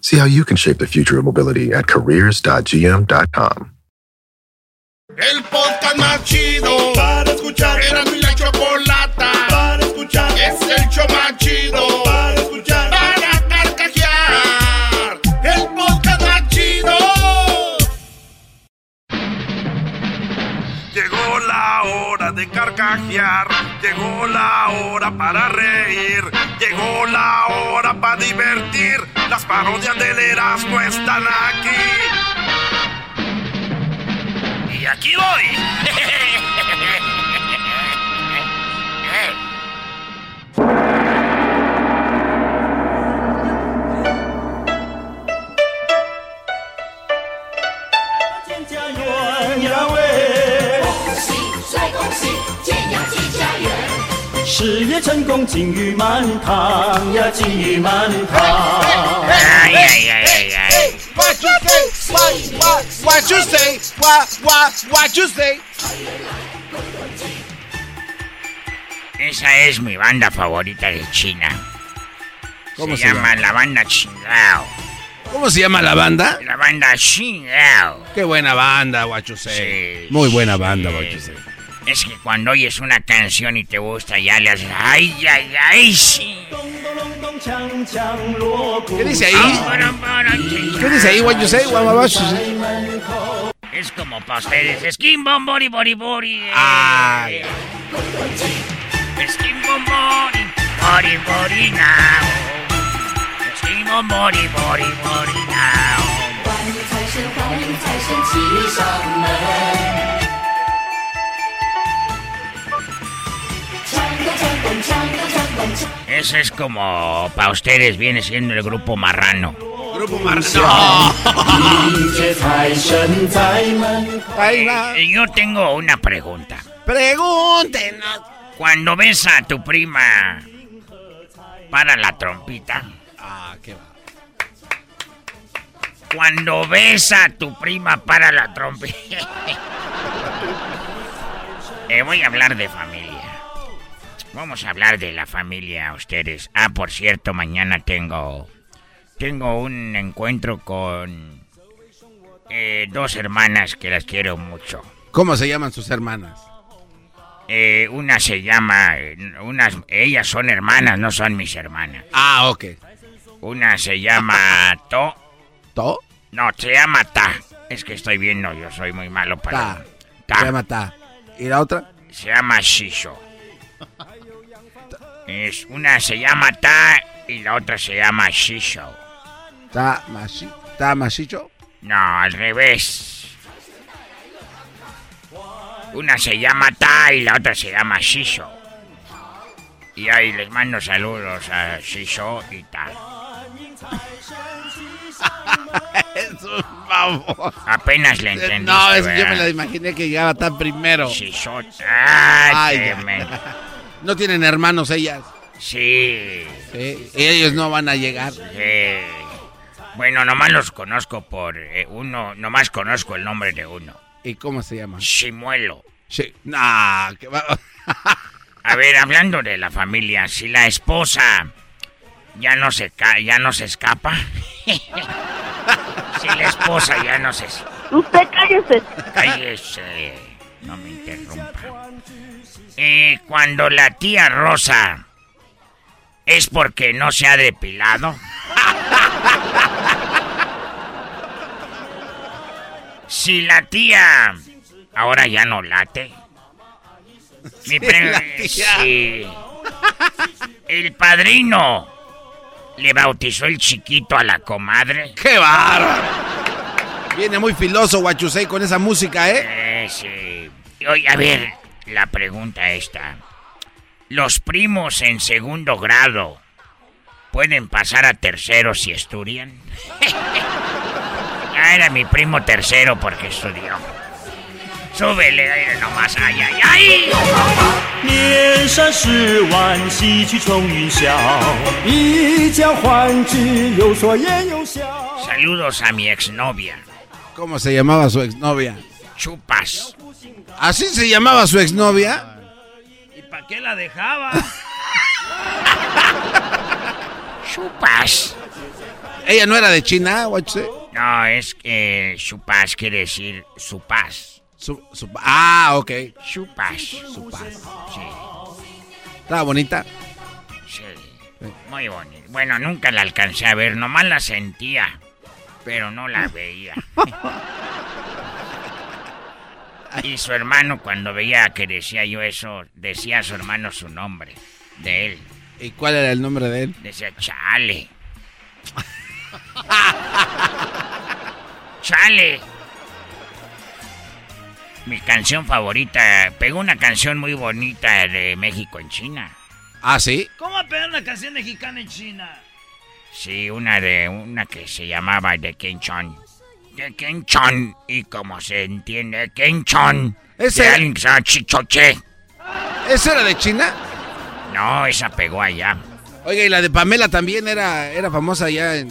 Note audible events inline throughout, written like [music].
See how you can shape the future of mobility at careers.gm.com. El podcast más chido para escuchar. Era mi la chocolata para escuchar. Es el show más chido para escuchar. Para carcajear. El podcast más chido. Llegó la hora de carcajear. Llegó la hora para reír. Llegó la hora para divertir. Las parodias del Erasmo están aquí. Y aquí voy. Ay, ay, ay, ay, ay. What you say? What, what, what you say? What, what, what you say? Esa es mi banda favorita de China. ¿Cómo se, se llama llama? la banda Chingao. ¿Cómo se llama la banda? La banda Chingao. Qué buena banda, guacho Sí, Muy buena banda, sí. Es que cuando oyes una canción y te gusta, ya le haces. ¡Ay, ay, ay! Sí. ¿Qué dice ahí? ¿Qué dice ahí, guacho Sei? Guamabacho. Es como para ustedes. Skin bom bori bori bori. eh. Ay. Skin bom bori bori bori now. Skin bom bori bori bori now. Eso es como para ustedes viene siendo el grupo marrano. Grupo Marrano. [laughs] Eh, yo tengo una pregunta. Pregúntenos. Cuando ves a tu prima para la trompita, Ah, qué va. cuando ves a tu prima para la trompita, [laughs] Eh, voy a hablar de familia. Vamos a hablar de la familia, ustedes. Ah, por cierto, mañana tengo tengo un encuentro con eh, dos hermanas que las quiero mucho. ¿Cómo se llaman sus hermanas? Eh, una se llama, unas, ellas son hermanas, no son mis hermanas. Ah, ok. Una se llama [laughs] To, ¿To? no, se llama Ta. Es que estoy viendo, yo soy muy malo para. Ta. Ta. Se llama Ta. ¿Y la otra? Se llama Shisho. [laughs] Es, una se llama Ta y la otra se llama Shisho. Ta Mashi. Ta Mashicho. No, al revés. Una se llama Ta y la otra se llama Shisho. Y ahí les mando saludos a Shisho y Ta. [laughs] es un favor. Apenas le entendiste, No, es que yo me la imaginé que llegaba tan primero. Shisho. Ay, Ay, men- [laughs] No tienen hermanos ellas. Sí. Sí, ellos no van a llegar. sí. Bueno, nomás los conozco por eh, uno, nomás conozco el nombre de uno. ¿Y cómo se llama? Shimuelo. Sí. Nah, que va. [laughs] A ver, hablando de la familia, si la esposa ya no se ca ya no se escapa. [laughs] si la esposa ya no se Usted cállese. cállese, no me interrumpa. Eh, cuando la tía Rosa es porque no se ha depilado. [laughs] Si la tía ahora ya no late. Mi pre- si el padrino le bautizó el chiquito a la comadre. ¡Qué bárbaro! Viene muy filoso Guachusei con esa música, ¿eh? Eh, sí. Oye, a ver, la pregunta esta. ¿Los primos en segundo grado pueden pasar a tercero si estudian? [laughs] ya era mi primo tercero porque estudió. Súbele aire nomás, ay, ay, ay. 年少十万，洗去冲云霄，一将欢之，有说也有笑。 Saludos a mi exnovia, ¿Cómo se llamaba su exnovia? Chupas. ¿Así se llamaba su exnovia? ¿Y para qué la dejaba? [laughs] Chupas. ¿Ella no era de China? No, es que chupas quiere decir su paz. Su- su- ah, ok. Chupas. Su paz. Sí. Estaba bonita. Sí, muy bonito. Bueno, nunca la alcancé a ver, nomás la sentía, pero no la veía. [laughs] [laughs] y su hermano, cuando veía que decía yo eso, decía a su hermano su nombre, de él. ¿Y cuál era el nombre de él? Decía, chale. [laughs] chale. Mi canción favorita, pegó una canción muy bonita de México en China. Ah, sí. ¿Cómo va a pegar una canción mexicana en China? Sí, una de una que se llamaba de Kenchon. Y como se entiende, Kenchon. Ese- De alguien que se llama Chichoche. ¿Esa era de China? No, esa pegó allá. Oiga, y la de Pamela también era, era famosa allá en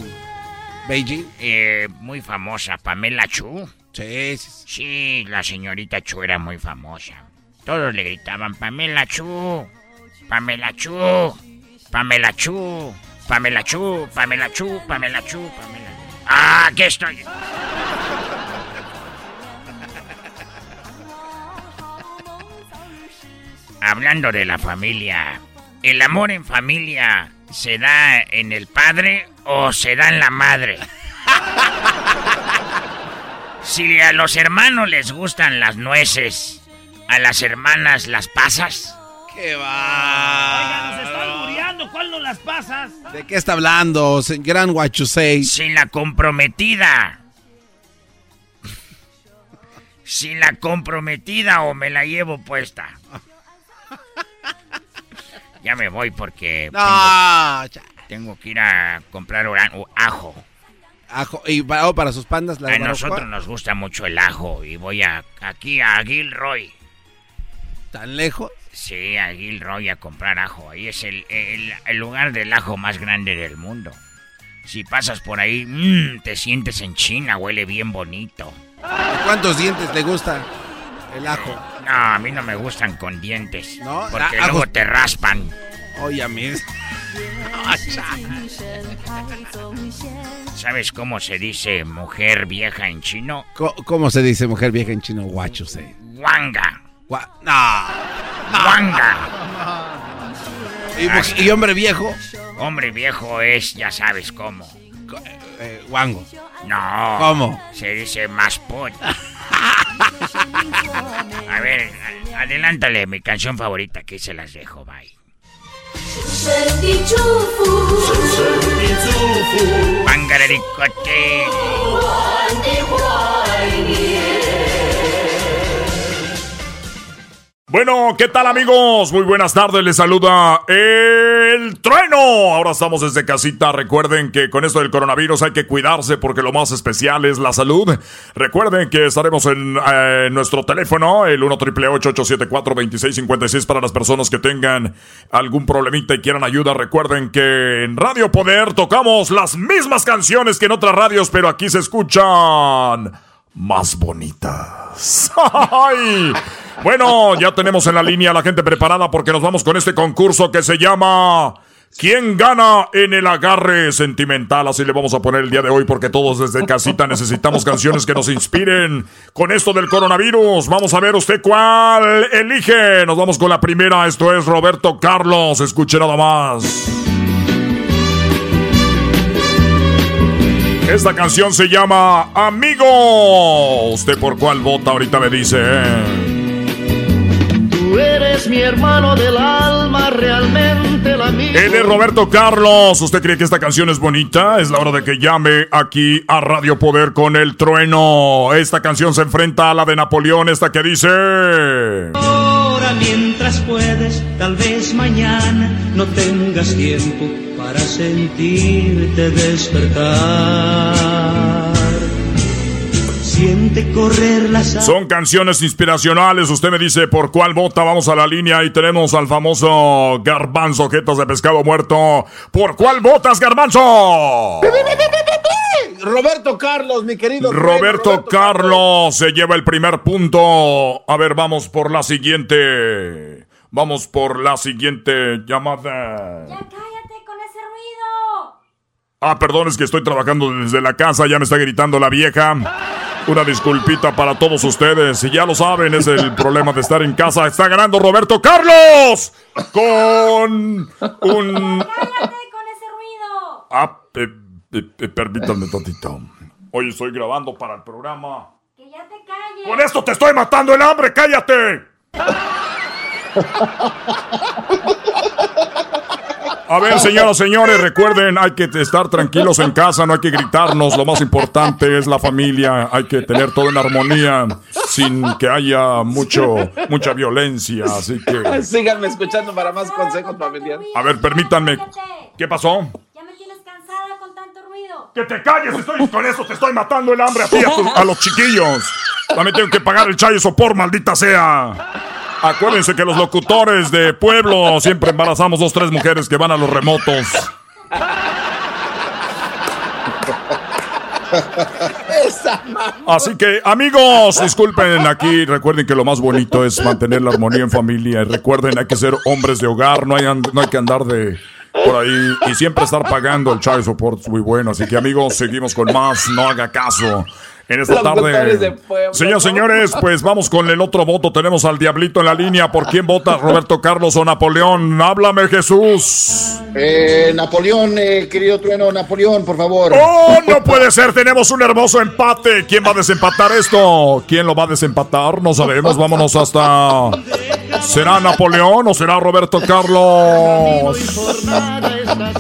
Beijing. Eh, muy famosa, Pamela Chu. Sí, sí, sí. Sí, la señorita Chu era muy famosa. Todos le gritaban, Pamela Chu. Pamela Chu. Pamela Chu. Pamela Chu. Pamela Chu. Pamela Chu. Pamela. Ah, aquí estoy. Hablando de la familia, ¿el amor en familia se da en el padre o se da en la madre? Si a los hermanos les gustan las nueces, a las hermanas las pasas. ¡Qué va! Muriendo. ¿Cuál no las pasas? ¿De qué está hablando, gran Guachusei? Si la comprometida. Si la comprometida o me la llevo puesta. Ya me voy porque No, tengo, que ir a comprar ajo. ajo. ¿Y para, oh, para sus pandas? la A nosotros nos gusta mucho el ajo y voy a aquí a Gilroy. ¿Tan lejos? Sí, a Gilroy a comprar ajo. Ahí es el, el- el lugar del ajo más grande del mundo. Si pasas por ahí, mm, te sientes en China, huele bien bonito. ¿Cuántos dientes le gusta el ajo? No, a mí no me gustan con dientes. No, porque ah, luego ajos- te raspan. Oye, a mí. [laughs] ¿Sabes cómo se dice mujer vieja en chino? ¿Cómo se dice mujer vieja en chino? Guachusei. Wanga. Gua- No. Wanga. ¿Y, mujer- y hombre viejo? Hombre viejo es, ya sabes cómo. Eh, guango. No. ¿Cómo? Se dice maspot. A ver, adelántale mi canción favorita que se las dejo, bye. 神 Bueno, ¿qué tal amigos? Muy buenas tardes, les saluda el trueno. Ahora estamos desde casita. Recuerden que con esto del coronavirus hay que cuidarse porque lo más especial es la salud. Recuerden que estaremos en eh, nuestro teléfono, el 1 874 2656 para las personas que tengan algún problemita y quieran ayuda. Recuerden que en Radio Poder tocamos las mismas canciones que en otras radios, pero aquí se escuchan más bonitas. [laughs] ¡Ay! Bueno, ya tenemos en la línea a la gente preparada porque nos vamos con este concurso que se llama ¿Quién gana en el agarre sentimental? Así le vamos a poner el día de hoy porque todos desde casita necesitamos canciones que nos inspiren con esto del coronavirus. Vamos a ver usted cuál elige. Nos vamos con la primera. Esto es Roberto Carlos. Escuche nada más. Esta canción se llama Amigo. ¿Usted por cuál vota? Ahorita me dice. Tú eres mi hermano del alma, realmente el amigo. Él es Roberto Carlos. ¿Usted cree que esta canción es bonita? Es la hora de que llame aquí a Radio Poder con el trueno. Esta canción se enfrenta a la de Napoleón, esta que dice... Ahora mientras puedes, tal vez mañana no tengas tiempo para sentirte despertar. Siente correr las Son canciones inspiracionales. Usted me dice por cuál vota. Vamos a la línea y tenemos al famoso Garbanzo, objetos de pescado muerto. ¿Por cuál votas, Garbanzo? Roberto Carlos, mi querido. Roberto, Carlos se lleva el primer punto. A ver, vamos por la siguiente. Vamos por la siguiente llamada. Ya cállate con ese ruido. Ah, perdón, es que estoy trabajando desde la casa, ya me está gritando la vieja. Una disculpita para todos ustedes. Y ya lo saben, es el problema de estar en casa. Está ganando Roberto Carlos con un... Cállate con ese ruido. Ah, eh, eh, permítanme tantito. Hoy estoy grabando para el programa. Que ya te calles. Con esto te estoy matando el hambre, cállate. [laughs] A ver, señoras, señores, recuerden, hay que estar tranquilos en casa, no hay que gritarnos, lo más importante es la familia, hay que tener todo en armonía, sin que haya mucho, mucha violencia, así que... [laughs] Síganme escuchando para más consejos familiares. A ver, permítanme, ¿qué pasó? Ya me tienes cansada con tanto ruido. Que te calles, estoy con eso, te estoy matando el hambre a ti, a los chiquillos. También tengo que pagar el chayo sopor, maldita sea. Acuérdense que los locutores de pueblo siempre embarazamos dos, tres mujeres que van a los remotos. Así que, amigos, disculpen aquí. Recuerden que lo más bonito es mantener la armonía en familia. Y recuerden, hay que ser hombres de hogar. No hay, no hay que andar de por ahí y siempre estar pagando el child support. es Muy bueno. Así que, amigos, seguimos con más. No haga caso. En esta tarde. ¿no? señores, pues vamos con el otro voto. Tenemos al Diablito en la línea. ¿Por quién vota? ¿Roberto Carlos o Napoleón? Háblame, Jesús. Eh, Napoleón, eh, querido trueno, Napoleón, por favor. ¡Oh, no puede ser! Tenemos un hermoso empate. ¿Quién va a desempatar esto? ¿Quién lo va a desempatar? No sabemos. Vámonos hasta. ¿Será Napoleón o será Roberto Carlos?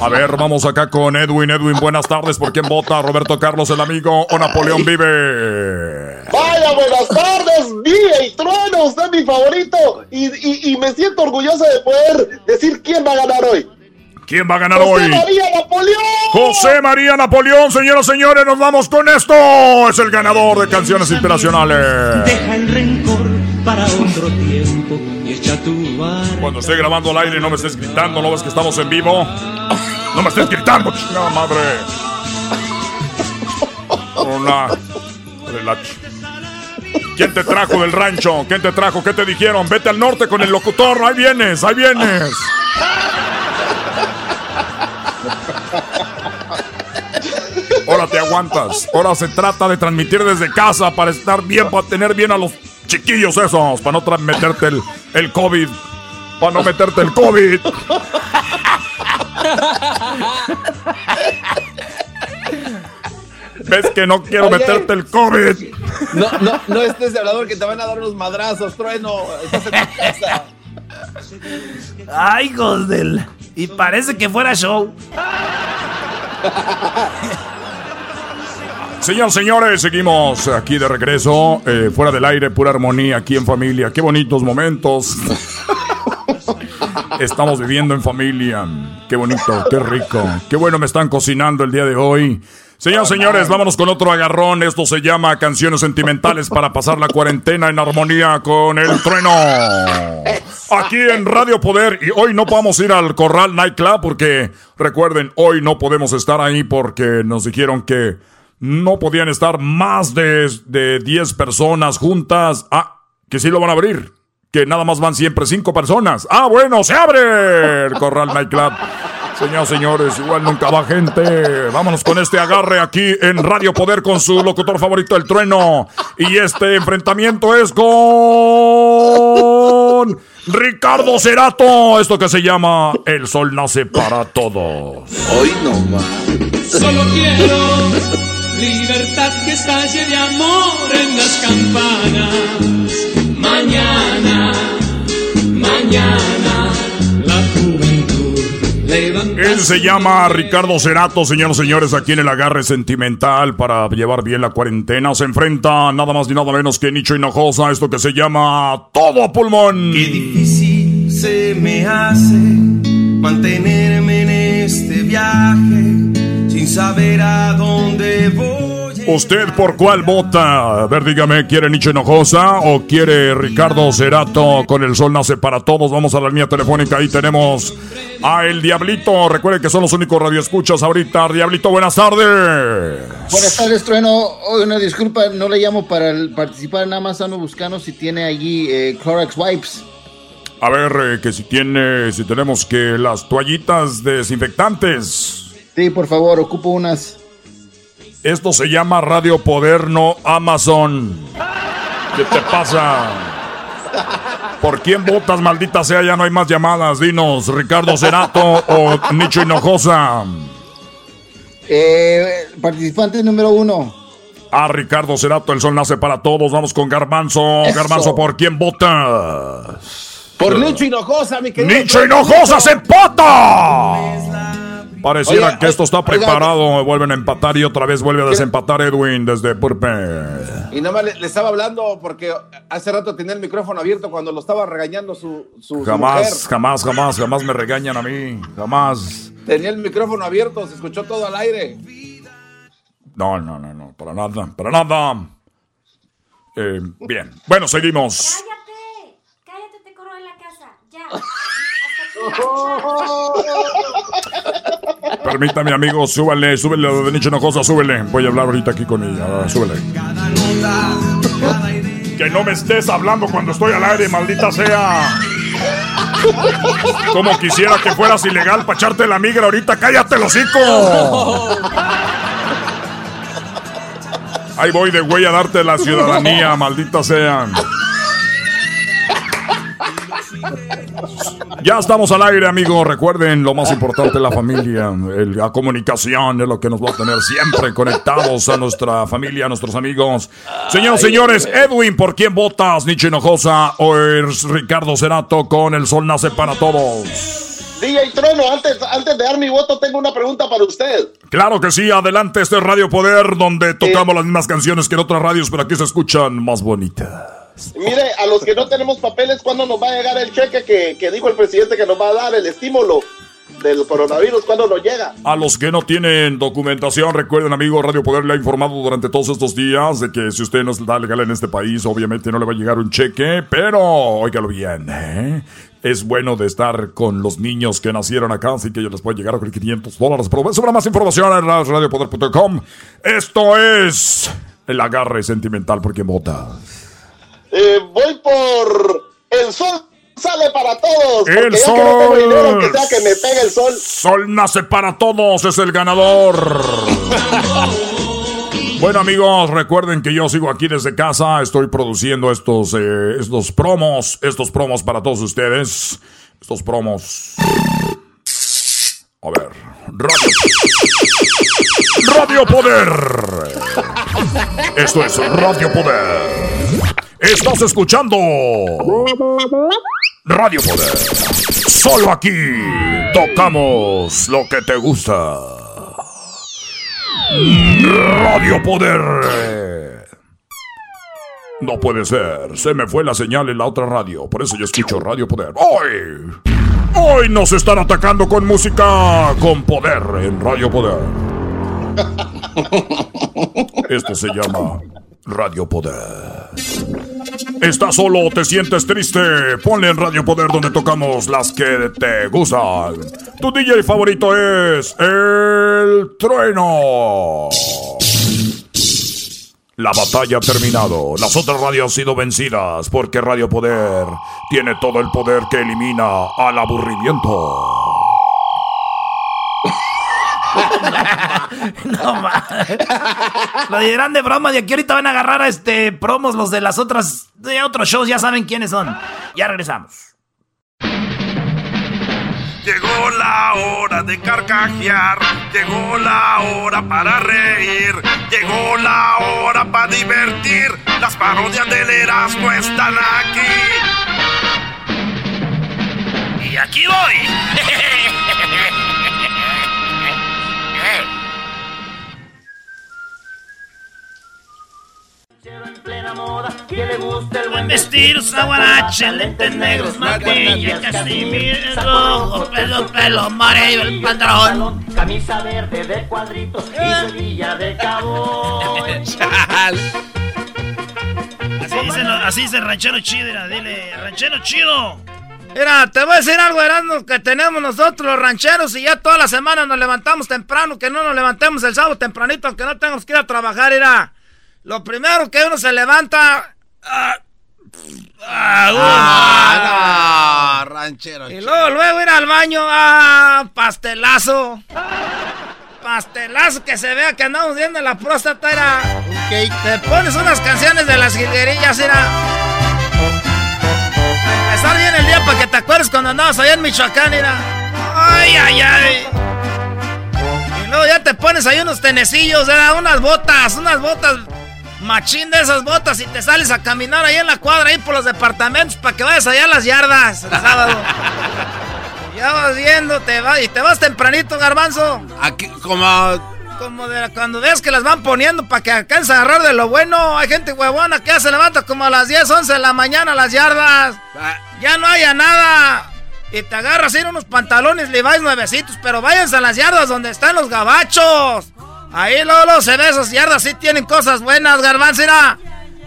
A ver, vamos acá con Edwin. Edwin, buenas tardes. ¿Por quién vota? ¿Roberto Carlos, el amigo, o Napoleón vive? Vaya, buenas tardes, vive el trueno, usted es mi favorito y, y- y me siento orgulloso de poder decir quién va a ganar hoy. ¿Quién va a ganar José hoy? María Napoleón. José María Napoleón, señoras y señores, nos vamos con esto. Es el ganador de canciones inspiracionales. Deja el rencor para otro tiempo echa tu. Cuando esté grabando al aire no me estés gritando, ¿no ves que estamos en vivo? No me estés gritando, chingada madre. Una. Relax. ¿Quién te trajo del rancho? ¿Quién te trajo? ¿Qué te dijeron? Vete al norte con el locutor. Ahí vienes, ahí vienes. Ahora te aguantas. Ahora se trata de transmitir desde casa para estar bien, para tener bien a los chiquillos esos, para no meterte el, el COVID. Para no meterte el COVID. [laughs] ¿Ves que no quiero Oye. meterte el COVID? No, no, no estés hablador que te van a dar unos madrazos, trueno. Estás en tu casa. Ay, hijos del. Y parece que fuera show. [laughs] Señoras, señores, seguimos aquí de regreso, eh, fuera del aire, pura armonía, aquí en familia. Qué bonitos momentos. [laughs] Estamos viviendo en familia. Qué bonito, qué rico. Qué bueno me están cocinando el día de hoy. Señoras, señores, vámonos con otro agarrón. Esto se llama Canciones Sentimentales para pasar la cuarentena en armonía con el trueno. Aquí en Radio Poder. Y hoy no podemos ir al Corral Nightclub porque, recuerden, hoy no podemos estar ahí porque nos dijeron que no podían estar más de, de 10 personas juntas. Ah, que sí lo van a abrir. Que nada más van siempre 5 personas. Ah, bueno, se abre el Corral Nightclub. Señoras, señores, igual nunca va gente. Vámonos con este agarre aquí en Radio Poder con su locutor favorito, el trueno. Y este enfrentamiento es con Ricardo Cerato. Esto que se llama El Sol Nace para Todos. Hoy no más. Solo quiero Libertad que estalle de amor en las campanas. Mañana, mañana, la juventud levanta. Él se llama Ricardo Cerato, señoras y señores, aquí en el agarre sentimental para llevar bien la cuarentena. Se enfrenta nada más ni nada menos que Nicho Hinojosa, esto que se llama Todo a Pulmón. Qué difícil se me hace mantenerme en este viaje saber a dónde voy. ¿Usted por cuál vota? A ver, dígame, ¿quiere Nicho Hinojosa o quiere Ricardo Cerato con el sol nace para todos? Vamos a la línea telefónica, ahí tenemos a El Diablito. Recuerden que son los únicos radioescuchas ahorita. Diablito, buenas tardes. Buenas tardes, Trueno. Hoy una disculpa, no le llamo para el- participar, nada más ando buscando si tiene allí eh, Clorox Wipes. A ver, eh, que si tiene, si tenemos que las toallitas desinfectantes. Sí, por favor, ocupo unas. Esto se llama Radio Poder, no Amazon. ¿Qué te pasa? ¿Por quién votas, maldita sea? Ya no hay más llamadas. Dinos, Ricardo Cerato o Nicho Hinojosa. Eh, participante número uno. Ah, Ricardo Cerato, el sol nace para todos. Vamos con Garbanzo. Eso. Garbanzo, ¿por quién votas? Por Nicho Hinojosa, mi querido. ¡Nicho Hinojosa se empata! Pareciera Oiga, que esto está oiga. preparado. Vuelven a empatar y otra vez vuelve a desempatar Edwin desde Purpe. Y nada más le, le estaba hablando porque hace rato tenía el micrófono abierto cuando lo estaba regañando su, su, su Jamás, mujer. jamás, jamás, jamás me regañan a mí. Jamás. Tenía el micrófono abierto, se escuchó todo al aire. No, no, no, no. Para nada, para nada. Eh, bien. Bueno, seguimos. Cállate, cállate, te corro de la casa, ya. [laughs] [laughs] Permítame, amigo, súbale, súbele lo de Nicho Hinojosa, súbele. Voy a hablar ahorita aquí con ella. Ah, súbele. Que no me estés hablando cuando estoy al aire, maldita sea. Como quisiera que fueras ilegal para echarte la migra ahorita. ¡Cállate, el hocico! Ahí voy de güey a darte la ciudadanía, maldita sea. Ya estamos al aire, amigos. Recuerden, lo más importante, la familia. El- la comunicación es lo que nos va a tener siempre conectados a nuestra familia, a nuestros amigos. Señoras y señores, Edwin, ¿por quién votas? Nicho Hinojosa o es Ricardo Cerato con El Sol Nace para Todos. DJ Trueno, antes, antes de dar mi voto, tengo una pregunta para usted. Claro que sí, adelante, este es Radio Poder, donde tocamos las mismas canciones que en otras radios, pero aquí se escuchan más bonitas. Mire, a los que no tenemos papeles, ¿cuándo nos va a llegar el cheque que, que dijo el presidente que nos va a dar el estímulo del coronavirus? ¿Cuándo nos llega? A los que no tienen documentación, recuerden, amigo, Radio Poder le ha informado durante todos estos días de que si usted no está legal en este país, obviamente no le va a llegar un cheque, pero óigalo bien, ¿eh? Es bueno de estar con los niños que nacieron acá, así que yo les puedo llegar a 500 dólares. Pero sobre más información en radiopoder.com. Esto es el agarre sentimental porque vota. Eh, voy por el sol sale para todos. Porque El ya que no tengo dinero, sol. aunque sea que me pegue el sol. Sol nace para todos, es el ganador. Bueno amigos, recuerden que yo sigo aquí desde casa, estoy produciendo estos, eh, estos promos, estos promos para todos ustedes, estos promos. A ver, Radio, Radio Poder. Esto es Radio Poder. Estás escuchando Radio Poder. Solo aquí tocamos lo que te gusta. Radio Poder. No puede ser. Se me fue la señal en la otra radio. Por eso yo escucho Radio Poder. Hoy. Hoy nos están atacando con música con poder en Radio Poder. Esto se llama Radio Poder. ¿Estás solo o te sientes triste? Ponle en Radio Poder donde tocamos las que te gustan. Tu DJ favorito es El Trueno. La batalla ha terminado. Las otras radios han sido vencidas porque Radio Poder tiene todo el poder que elimina al aburrimiento. [laughs] [laughs] no mames. Lo dirán de broma. De aquí ahorita van a agarrar a este promos los de las otras. De otros shows. Ya saben quiénes son. Ya regresamos. Llegó la hora de carcajear, llegó la hora para reír, llegó la hora para divertir. Las parodias del Erasmo están aquí. Y aquí voy. [laughs] Que le gusta el Buen vestir, guarache, lentes negros, maquilla, casimir, rojo, pelo, pelo, amarillo, el pantalón. Camisa verde de cuadritos y sevilla de cabo. [laughs] Así dice, así dice el ranchero chido, mira, dile, ranchero chido. Mira, te voy a decir algo, Erasmo, que tenemos nosotros los rancheros y ya toda la semana nos levantamos temprano, que no nos levantemos el sábado tempranito, aunque no tengamos que ir a trabajar, mira. Lo primero que uno se levanta... ah, ah, no, ranchero. y luego, luego ir al baño, ah, pastelazo. Pastelazo que se vea que andamos viendo la próstata, era. Te pones unas canciones de las jilguerillas, era. Empezar bien el día para que te acuerdes cuando andabas allá en Michoacán, era. Ay, ay, ay. Y luego ya te pones ahí unos tenecillos, era unas botas, unas botas. Machín de esas botas y te sales a caminar ahí en la cuadra, ahí por los departamentos, para que vayas allá a las yardas el [laughs] sábado. Ya vas viendo, te vas, y te vas tempranito, garbanzo. Aquí, como. Como de cuando ves que las van poniendo para que alcances a agarrar de lo bueno. Hay gente huevona que ya se levanta como a las 10, 11 de la mañana a las yardas. Ya no haya nada. Y te agarras ir unos pantalones Levi's nuevecitos, pero váyanse a las yardas donde están los gabachos. Ahí luego se ve esas yardas, sí tienen cosas buenas, garbanzo.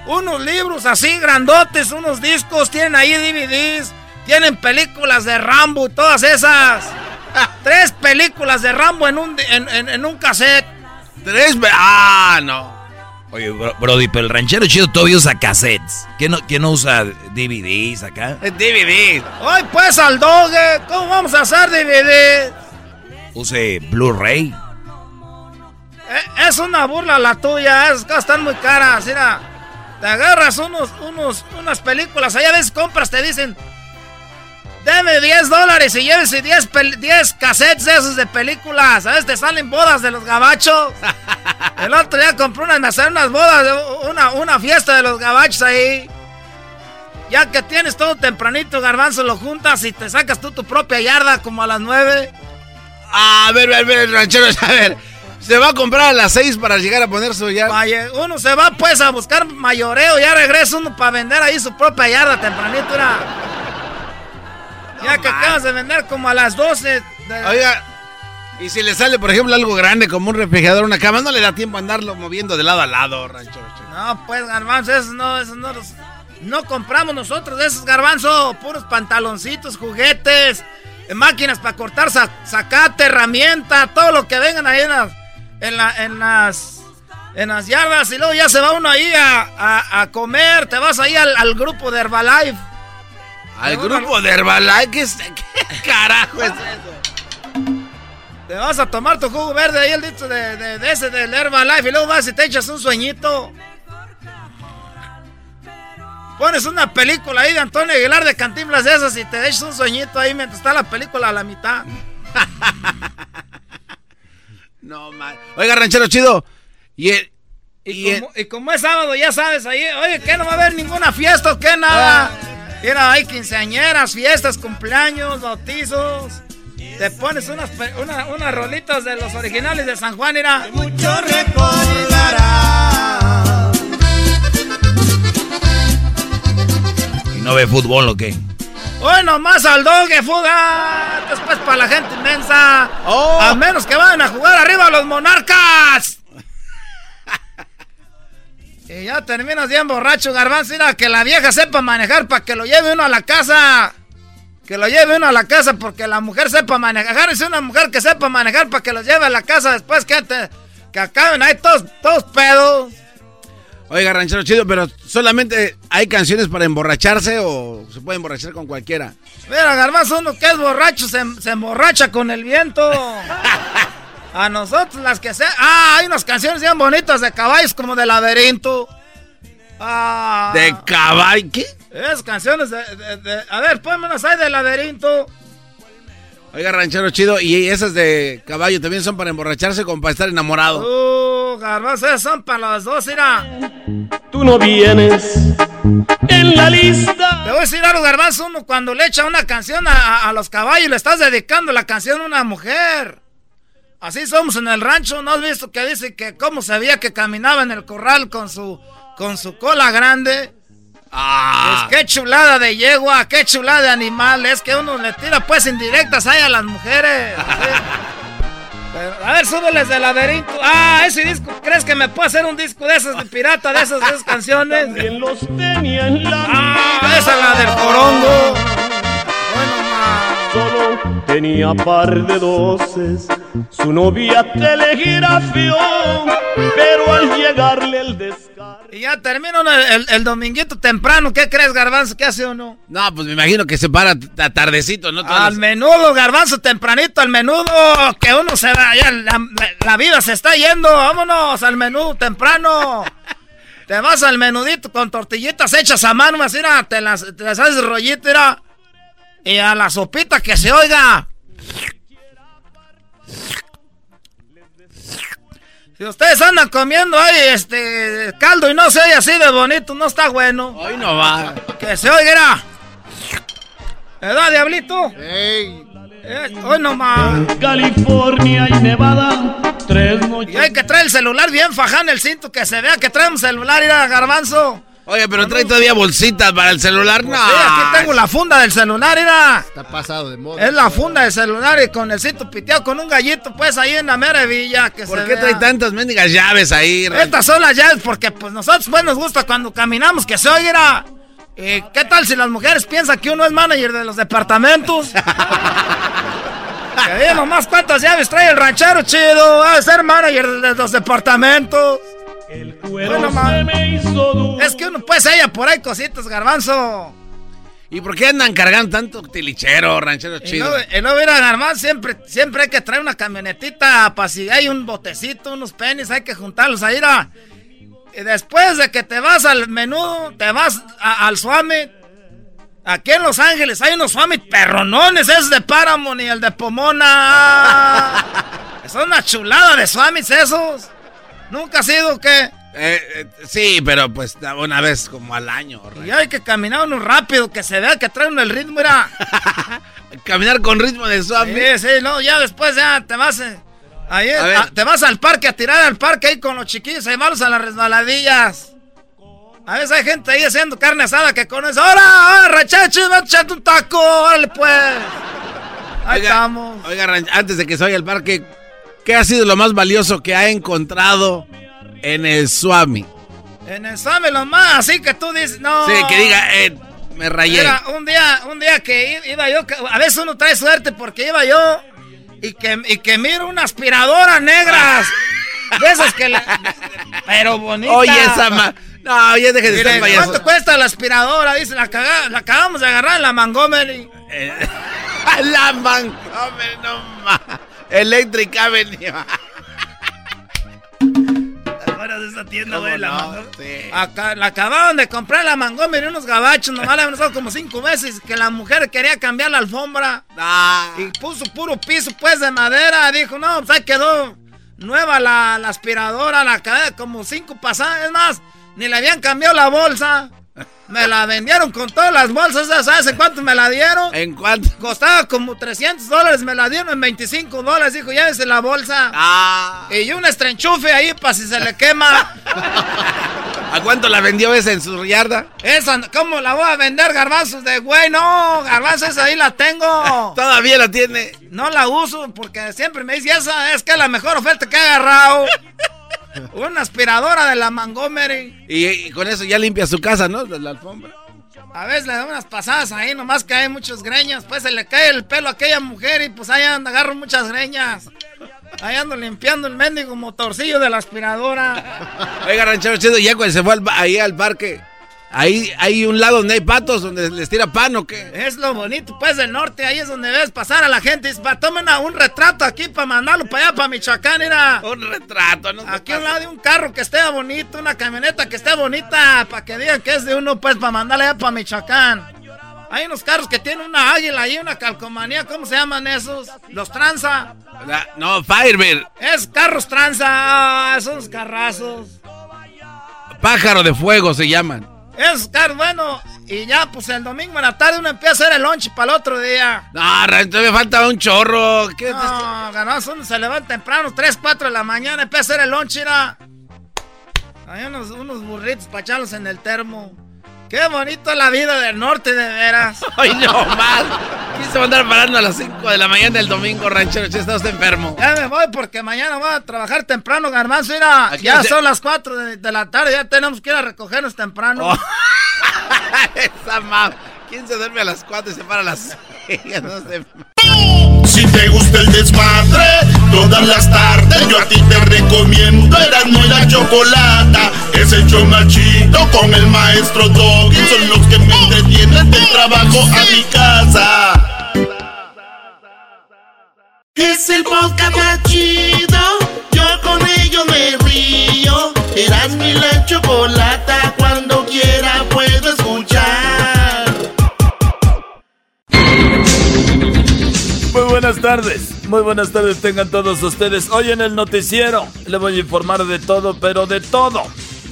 Unos libros así grandotes, unos discos, tienen ahí DVDs, tienen películas de Rambo todas esas. Tres películas de Rambo en un, en, en- en un cassette. Tres. Ah, no. Oye, bro- Brody, pero el ranchero chido todavía usa cassettes. ¿Quién no, quién no usa DVDs acá? DVD. Hoy pues al doge, ¿cómo vamos a hacer DVD? Use Blu-ray. Eh, Es una burla la tuya, esas cosas están muy caras, mira. Te agarras unos, unos, unas películas, allá ves compras, te dicen, deme 10 dólares y llévese 10, pel- 10 cassettes de esos de películas. A veces te salen bodas de los gabachos. [laughs] El otro día compré unas, me unas bodas, de una, una fiesta de los gabachos ahí. Ya que tienes todo tempranito, garbanzo, lo juntas y te sacas tú tu propia yarda como a las 9. A ver, a ver, el ranchero, a ver. [laughs] Se va a comprar a las seis para llegar a poner su ya. Vaya, uno se va pues a buscar mayoreo, ya regresa uno para vender ahí su propia yarda tempranito, era. Ya que acabas de vender como a las 12. de- Oiga, y si le sale, por ejemplo, algo grande como un refrigerador, una cama, no le da tiempo a andarlo moviendo de lado a lado, ranchero. No, pues garbanzo, esos no, esos no los. No compramos nosotros esos garbanzo, puros pantaloncitos, juguetes, eh, máquinas para cortar zacate, herramienta, todo lo que vengan ahí en las, en, la- en las en las yardas y luego ya se va uno ahí a, a- a comer, te vas ahí al, al grupo de Herbalife. Al grupo de Herbalife, ¿qué, carajo es eso? Te vas a tomar tu jugo verde ahí, el dicho de, de- de ese del Herbalife, y luego vas y te echas un sueñito. Pones una película ahí de Antonio Aguilar de Cantinflas de esas y te echas un sueñito ahí mientras está la película a la mitad. [laughs] No, man. Oiga, ranchero chido. Y el. Y, como, y como es sábado, ya sabes, ahí, oye, que no va a haber ninguna fiesta o qué, nada. Mira, hay quinceañeras, fiestas, cumpleaños, bautizos. Te pones unas, una- unas rolitas de los originales de San Juan, mira. Mucho ¿Y no ve fútbol o qué? Hoy nomás al dogue, fuga. Después para la gente inmensa. A menos que vayan a jugar arriba los monarcas. y ya terminas bien borracho, garbanzo. Mira, que la vieja sepa manejar para que lo lleve uno a la casa. Que lo lleve uno a la casa porque la mujer sepa manejar. Es una mujer que sepa manejar para que lo lleve a la casa después que, te- que acaben ahí todos, todos pedos. Oiga, ranchero chido, pero solamente hay canciones para emborracharse o se puede emborrachar con cualquiera. Mira, Garbanzo, uno que es borracho se, se emborracha con el viento. [laughs] A nosotros las que se... Ah, hay unas canciones bien bonitas de caballos como de laberinto. Ah, De caballo, ¿qué? Esas canciones de, de- de- A ver, pónmelas ahí de laberinto. Oiga, ranchero chido, y esas de caballo también son para emborracharse como para estar enamorado. Uh, garbanzo, esas son para los dos, mira. Tú no vienes en la lista. Te voy a decir algo, garbanzo, uno cuando le echa una canción a, a- los caballos, le estás dedicando la canción a una mujer. Así somos en el rancho, ¿no has visto que dice que cómo se veía que caminaba en el corral con su, con su cola grande? Ah. Pues qué chulada de yegua, qué chulada de animal. Es que uno le tira pues indirectas ahí a las mujeres. [laughs] Pero, a ver, súbeles del laberinto. Ah, ese disco, ¿crees que me puede hacer un disco de esos de pirata, de esas, de esas canciones? [laughs] También los tenía en la Ah, esa es la del corongo. Solo tenía par de doces, su novia telegrafió, pero al llegarle el descargo. Y ya termina el, dominguito temprano. ¿Qué crees, Garbanzo? ¿Qué hace uno? No, pues me imagino que se para a tardecito, ¿no? Todas Al menudo, Garbanzo, tempranito, al menudo. Que uno se va, ya la, la vida se está yendo. Vámonos al menudo temprano. [laughs] Te vas al menudito con tortillitas hechas a mano, así, mira, te las, te las haces rollito, mira. Y a la sopita que se oiga. Si ustedes andan comiendo ahí este caldo y no se oye así de bonito, no está bueno. Hoy no va. Que se oiga. ¿Verdad, Diablito? Eh, hoy nomás. California y Nevada, tres noches. Y hay que traer el celular bien faján el cinto, que se vea que trae un celular, mira, garbanzo. Oye, pero trae todavía bolsitas para el celular, no. Sí, aquí tengo la funda del celular, mira. Está pasado de moda. Es la funda del celular y con el cinto piteado con un gallito, pues ahí en la mera villa. Que ¿Por se qué vea. trae tantas mendigas llaves ahí? Estas son las llaves porque pues nosotros pues nos gusta cuando caminamos que se oiga. ¿Y qué tal si las mujeres piensan que uno es manager de los departamentos? [laughs] que nomás cuántas llaves trae el ranchero chido. Va a ser manager de los departamentos. Cuero Bueno, se me hizo duro. Es que uno pues ella por ahí cositas, garbanzo. ¿Y por qué andan cargando tanto tilichero, ranchero chido? luego mira, garbanzo, siempre, siempre hay que traer una camionetita para si hay un botecito, unos penis, hay que juntarlos ahí. Y después de que te vas al menudo, te vas a- al Suami. Aquí en Los Ángeles hay unos Suami perronones, esos de Paramount y el de Pomona. [laughs] Son una chulada de Swamis esos. ¿Nunca ha sido que? Eh, eh, sí, pero pues una vez como al año. Y hay que caminar uno rápido, que se vea que trae uno el ritmo, mira. [laughs] Caminar con ritmo de suave. Sí, sí, no, ya después ya te vas eh, ahí, A ver. a- te vas al parque a tirar al parque ahí con los chiquillos, ahí malos a las resbaladillas. A veces hay gente ahí haciendo carne asada que con eso, ¡ahora, ahora, rachachos, va a echarte un taco! ¡Órale, pues! Ahí Oiga, estamos. Oiga, antes de que se vaya al parque, ¿qué ha sido lo más valioso que ha encontrado en el Swami? En el Suami lo más, así que tú dices, no. Sí, que diga, eh, me rayé. Mira, un día, un día que iba yo, a veces uno trae suerte porque iba yo y que, y que miro una aspiradora negras. [laughs] De esas que la... Pero bonita. Oye, esa ma... No, ya deje de estar payaso. ¿Cuánto cuesta la aspiradora? Dice, la, caga- la acabamos de agarrar en la Montgomery. [laughs] la Montgomery, no más. Electric Avenue. [laughs] ¿Te acuerdas de esa tienda, güey? La, Montgomery? Acá- la acababan de comprar la Montgomery unos gabachos, nomás la habían usado como cinco meses, que la mujer quería cambiar la alfombra. Y puso puro piso, pues, de madera. Dijo, no, pues ahí quedó nueva la, la aspiradora, la cadena, como cinco pasadas. Es más, ni le habían cambiado la bolsa. Me la vendieron con todas las bolsas, ¿sabes en cuánto me la dieron? ¿En cuánto? Costaba como 300 dólares, me la dieron en 25 dólares, dijo, llévese la bolsa. Ah. Y un estrenchufe ahí para si se le quema. [laughs] ¿A cuánto la vendió esa en su yarda? Esa, ¿cómo la voy a vender, garbanzos de güey? No, garbanzos, esa ahí la tengo. [laughs] Todavía la tiene. No la uso porque siempre me dice, esa es que es la mejor oferta que he agarrado. [laughs] Una aspiradora de la Montgomery. Y, y con eso ya limpia su casa, ¿no? De la alfombra. A veces le da unas pasadas ahí, nomás que hay muchos greñas. Pues se le cae el pelo a aquella mujer y pues ahí anda, agarro muchas greñas. Ahí ando limpiando el mendigo motorcillo de la aspiradora. Oiga, ranchero chido, ya cuando se fue al ahí al parque, ahí hay un lado donde hay patos, donde les tira pan o qué. Es lo bonito, pues, del norte. Ahí es donde ves pasar a la gente. Dice, "Pa, tomen un retrato aquí para mandarlo para allá, para Michoacán, mira. Un retrato, ¿no? Aquí a un lado de un carro que esté bonito, una camioneta que esté bonita, para que digan que es de uno, pues, para mandarle allá para Michoacán. Hay unos carros que tienen una águila y una calcomanía. ¿Cómo se llaman esos? Los tranza. La- no, Firebird. Es carros tranza. Ah, esos carrazos. Pájaro de fuego se llaman. Es carros, bueno. Y ya, pues el domingo en la tarde uno empieza a hacer el lunch para el otro día. No, Rancho, me falta un chorro. ¿Qué No, ganoso, uno se levanta temprano, 3, 4 de la mañana, empieza a hacer el lunch, mira. Hay unos, unos burritos para echarlos en el termo. Qué bonito la vida del norte, de veras. [laughs] Ay, no, mal. ¿Quién se va a andar parando a las 5 de la mañana del domingo, ranchero? Si está usted enfermo. Ya me voy porque mañana voy a trabajar temprano, garbanzo. Mira, ya son las 4 de, de la tarde, ya tenemos que ir a recogernos temprano. Oh. [laughs] Esa ma- ¿Quién se duerme a las 4 y se para a las 6? No sé. Si te gusta el desmadre, todas las tardes yo a ti te recomiendo Erasmo y la Chocolata. Es el chido con el maestro Doggy. Son los que me entretienen del trabajo a mi casa. Es el podcast más chido, yo con ello me río. Erasmo y la Chocolata, buenas tardes, muy buenas tardes tengan todos ustedes. Hoy en el noticiero le voy a informar de todo, pero de todo.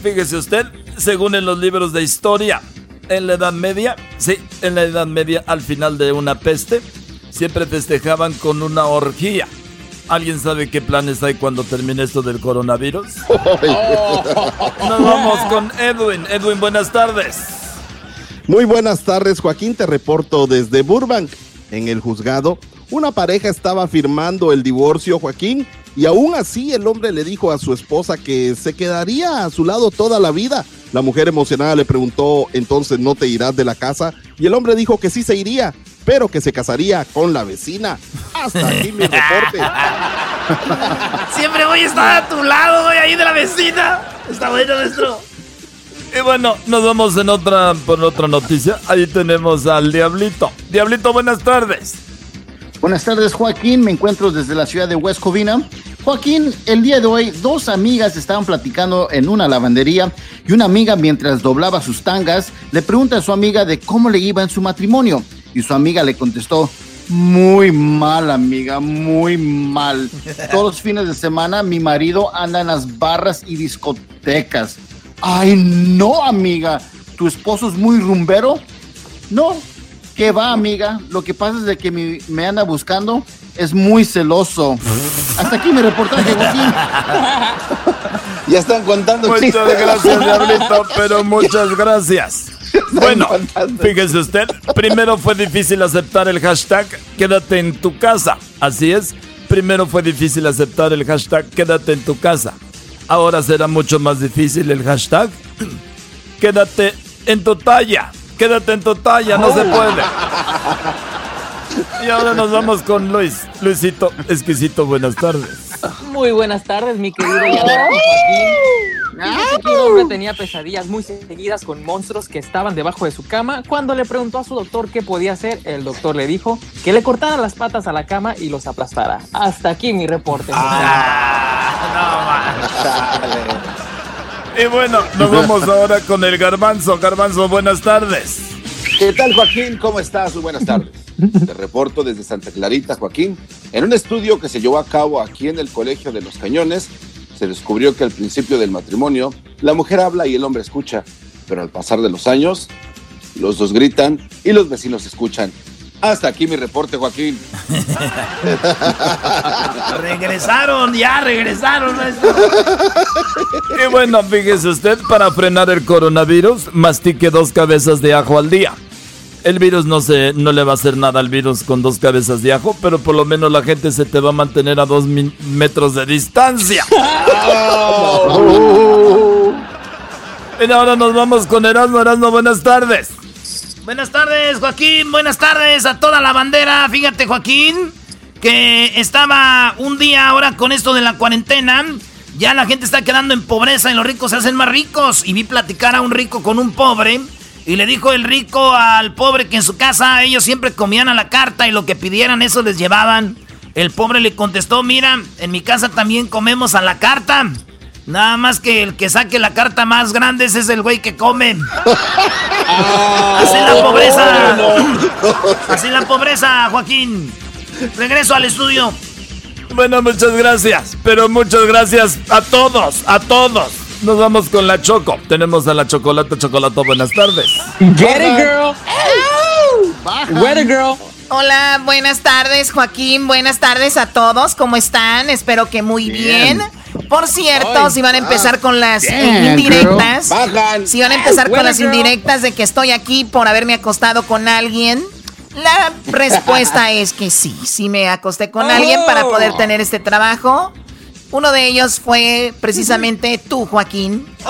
Fíjese usted, según en los libros de historia, en la Edad Media, sí, en la Edad Media, al final de una peste, siempre festejaban con una orgía. ¿Alguien sabe qué planes hay cuando termine esto del coronavirus? Nos vamos con Edwin. Edwin, buenas tardes. Muy buenas tardes, Joaquín. Te reporto desde Burbank. En el juzgado, una pareja estaba firmando el divorcio, Joaquín, y aún así el hombre le dijo a su esposa que se quedaría a su lado toda la vida. La mujer emocionada le preguntó, entonces no te irás de la casa, y el hombre dijo que sí se iría, pero que se casaría con la vecina. Hasta aquí mi reporte. [laughs] Siempre voy a estar a tu lado, voy ahí de la vecina. Está bueno, maestro. Y bueno, nos vamos en otra, por otra noticia. Ahí tenemos al Diablito. Diablito, buenas tardes. Buenas tardes, Joaquín. Me encuentro desde la ciudad de West Covina. Joaquín, el día de hoy, dos amigas estaban platicando en una lavandería y una amiga, mientras doblaba sus tangas, le pregunta a su amiga de cómo le iba en su matrimonio. Y su amiga le contestó, muy mal, amiga, muy mal. [laughs] Todos los fines de semana mi marido anda en las barras y discotecas. Ay, no, amiga, ¿tu esposo es muy rumbero? No, ¿qué va, amiga? Lo que pasa es de que mi- me anda buscando, es muy celoso. Hasta aquí mi reportaje, Joaquín. Ya están contando Muchas chistes. gracias, Diablito, [laughs] pero muchas gracias. Bueno, fíjese usted, primero fue difícil aceptar el hashtag quédate en tu casa. Así es, primero fue difícil aceptar el hashtag quédate en tu casa. Ahora será mucho más difícil el hashtag [clears throat] quédate en tu talla. Quédate en tu talla, no se puede. Y ahora nos vamos con Luis. Luisito, exquisito, buenas tardes. Muy buenas tardes, mi querido adorado Joaquín. Hombre tenía pesadillas muy seguidas con monstruos que estaban debajo de su cama. Cuando le preguntó a su doctor qué podía hacer, el doctor le dijo que le cortara las patas a la cama y los aplastara. Hasta aquí mi reporte. Y bueno, nos vamos ahora con el garbanzo. Garbanzo, buenas tardes. ¿Qué tal, Joaquín? ¿Cómo estás? Muy buenas tardes. Te reporto desde Santa Clarita, Joaquín. En un estudio que se llevó a cabo aquí en el Colegio de los Cañones, se descubrió que al principio del matrimonio, la mujer habla y el hombre escucha, pero al pasar de los años, los dos gritan y los vecinos escuchan. Hasta aquí mi reporte, Joaquín. [laughs] Regresaron, ya regresaron. Y bueno, fíjese usted, para frenar el coronavirus, mastique dos cabezas de ajo al día. El virus no, se, no le va a hacer nada al virus con dos cabezas de ajo, pero por lo menos la gente se te va a mantener a dos metros de distancia. [laughs] Y ahora nos vamos con Erasmo. Erasmo, buenas tardes. Buenas tardes, Joaquín. Buenas tardes a toda la bandera. Fíjate, Joaquín, que estaba un día ahora con esto de la cuarentena. Ya la gente está quedando en pobreza y los ricos se hacen más ricos. Y vi platicar a un rico con un pobre. Y le dijo el rico al pobre que en su casa ellos siempre comían a la carta y lo que pidieran eso les llevaban. El pobre le contestó, mira, en mi casa también comemos a la carta. Nada más que el que saque la carta más grande ese es el güey que come. Así la la pobreza. Así la pobreza, Joaquín. Regreso al estudio. Bueno, muchas gracias. Pero muchas gracias a todos, a todos. Nos vamos con la Choco. Tenemos a la Chocolata Chocolato. Buenas tardes. Get it, girl. Get it, girl. Hola, buenas tardes, Joaquín. Buenas tardes a todos. ¿Cómo están? Espero que muy bien. Por cierto, Ay, si van a empezar ah, con las eh, bien, indirectas. Bajan. si van a empezar Ay, con las girl. indirectas de que estoy aquí por haberme acostado con alguien, la respuesta [laughs] es que sí, sí me acosté con alguien para poder tener este trabajo. Uno de ellos fue precisamente tú, Joaquín. [laughs]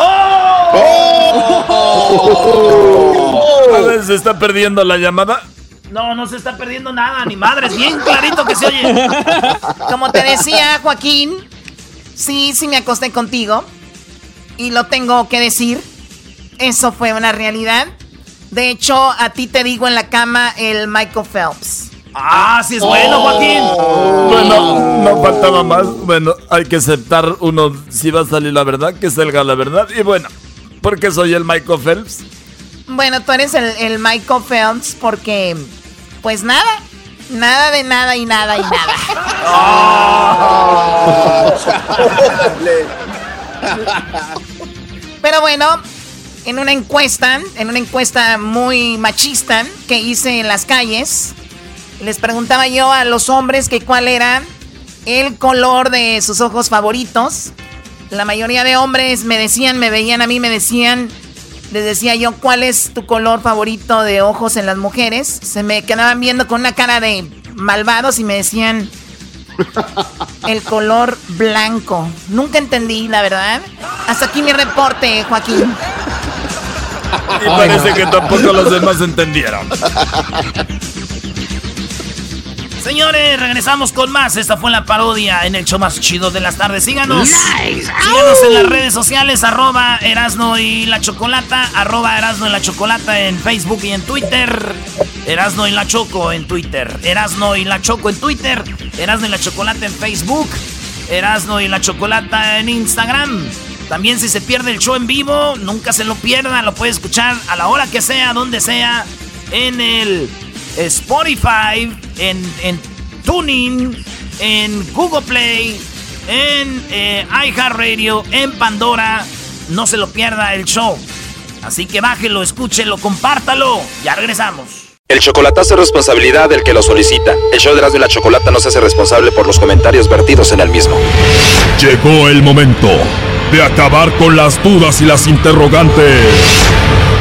A ver, se está perdiendo la llamada. No, no se está perdiendo nada, ni madres. Bien clarito que se oye. Como te decía, Joaquín, sí, sí me acosté contigo. Y lo tengo que decir. Eso fue una realidad. De hecho, a ti te digo en la cama el Michael Phelps. Ah, sí es bueno, Joaquín. Bueno, no faltaba más. Bueno, hay que aceptar uno si va a salir la verdad, que salga la verdad. Y bueno, porque soy el Michael Phelps. Bueno, tú eres el, el Michael Phelps porque, pues nada, nada de nada y nada y nada. Pero bueno, en una encuesta, en una encuesta muy machista que hice en las calles, les preguntaba yo a los hombres que cuál era el color de sus ojos favoritos. La mayoría de hombres me decían, me veían a mí, me decían, les decía yo, ¿cuál es tu color favorito de ojos en las mujeres? Se me quedaban viendo con una cara de malvados y me decían, [laughs] el color blanco. Nunca entendí, la verdad. Hasta aquí mi reporte, Joaquín. Y parece que tampoco los demás entendieron. [laughs] Señores, regresamos con más. Esta fue la parodia en el show más chido de las tardes. Síganos. Nice. Síganos en las redes sociales, arroba Erasno y la Chocolata, arroba Erasno y la Chocolata en Facebook y en Twitter. Erasno y la Choco en Twitter. Erasno y la Choco en Twitter. Erasno y la Chocolata en Facebook. Erasno y la Chocolata en Instagram. También si se pierde el show en vivo, nunca se lo pierda. Lo puede escuchar a la hora que sea, donde sea. En el Spotify, en, en Tuning, en Google Play, en eh, iHeartRadio, en Pandora. No se lo pierda el show. Así que bájelo, escúchelo, compártalo. Ya regresamos. El chocolatazo es responsabilidad del que lo solicita. El show de Erasmo y la Chocolata no se hace responsable por los comentarios vertidos en el mismo. Llegó el momento de acabar con las dudas y las interrogantes.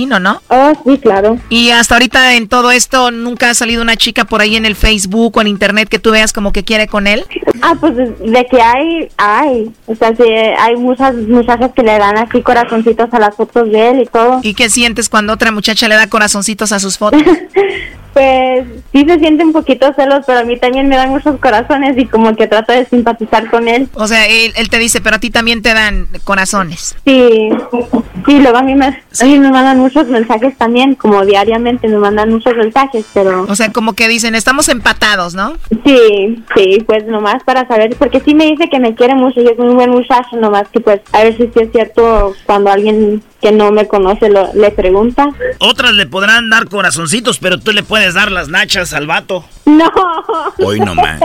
Imagino, ¿no? Oh, sí, claro. Y hasta ahorita en todo esto, ¿nunca ha salido una chica por ahí en el Facebook o en internet que tú veas como que quiere con él? Ah, pues de que hay, hay. O sea, sí, hay muchas muchachas que le dan así corazoncitos a las fotos de él y todo. ¿Y qué sientes cuando otra muchacha le da corazoncitos a sus fotos? [laughs] Pues sí se siente un poquito celos, pero a mí también me dan muchos corazones y como que trato de simpatizar con él. O sea, él, él te dice, pero a ti también te dan corazones. Sí, sí, luego a mí, me, a mí me mandan muchos mensajes también, como diariamente me mandan muchos mensajes, pero... O sea, como que dicen, estamos empatados, ¿no? Sí, sí, pues nomás para saber, porque sí me dice que me quiere mucho y es muy buen muchacho, nomás que pues a ver si sí es cierto cuando alguien que no me conoce lo, le pregunta. Otras le podrán dar corazoncitos, pero tú le puedes dar las nachas al vato. No. Hoy nomás.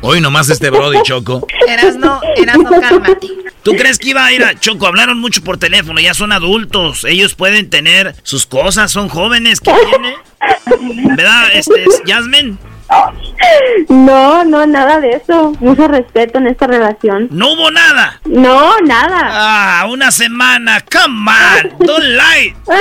Hoy nomás este Brody Choco. Eras no, eras no, cálmate. ¿Tú crees que iba a ir a Choco? Hablaron mucho por teléfono, ya son adultos. Ellos pueden tener sus cosas, son jóvenes. ¿Qué tiene? ¿Verdad, este, Jasmine? [laughs] No, no, nada de eso. Mucho respeto en esta relación. ¿No hubo nada? No, nada. Ah, una semana. Come on, don't lie. [laughs]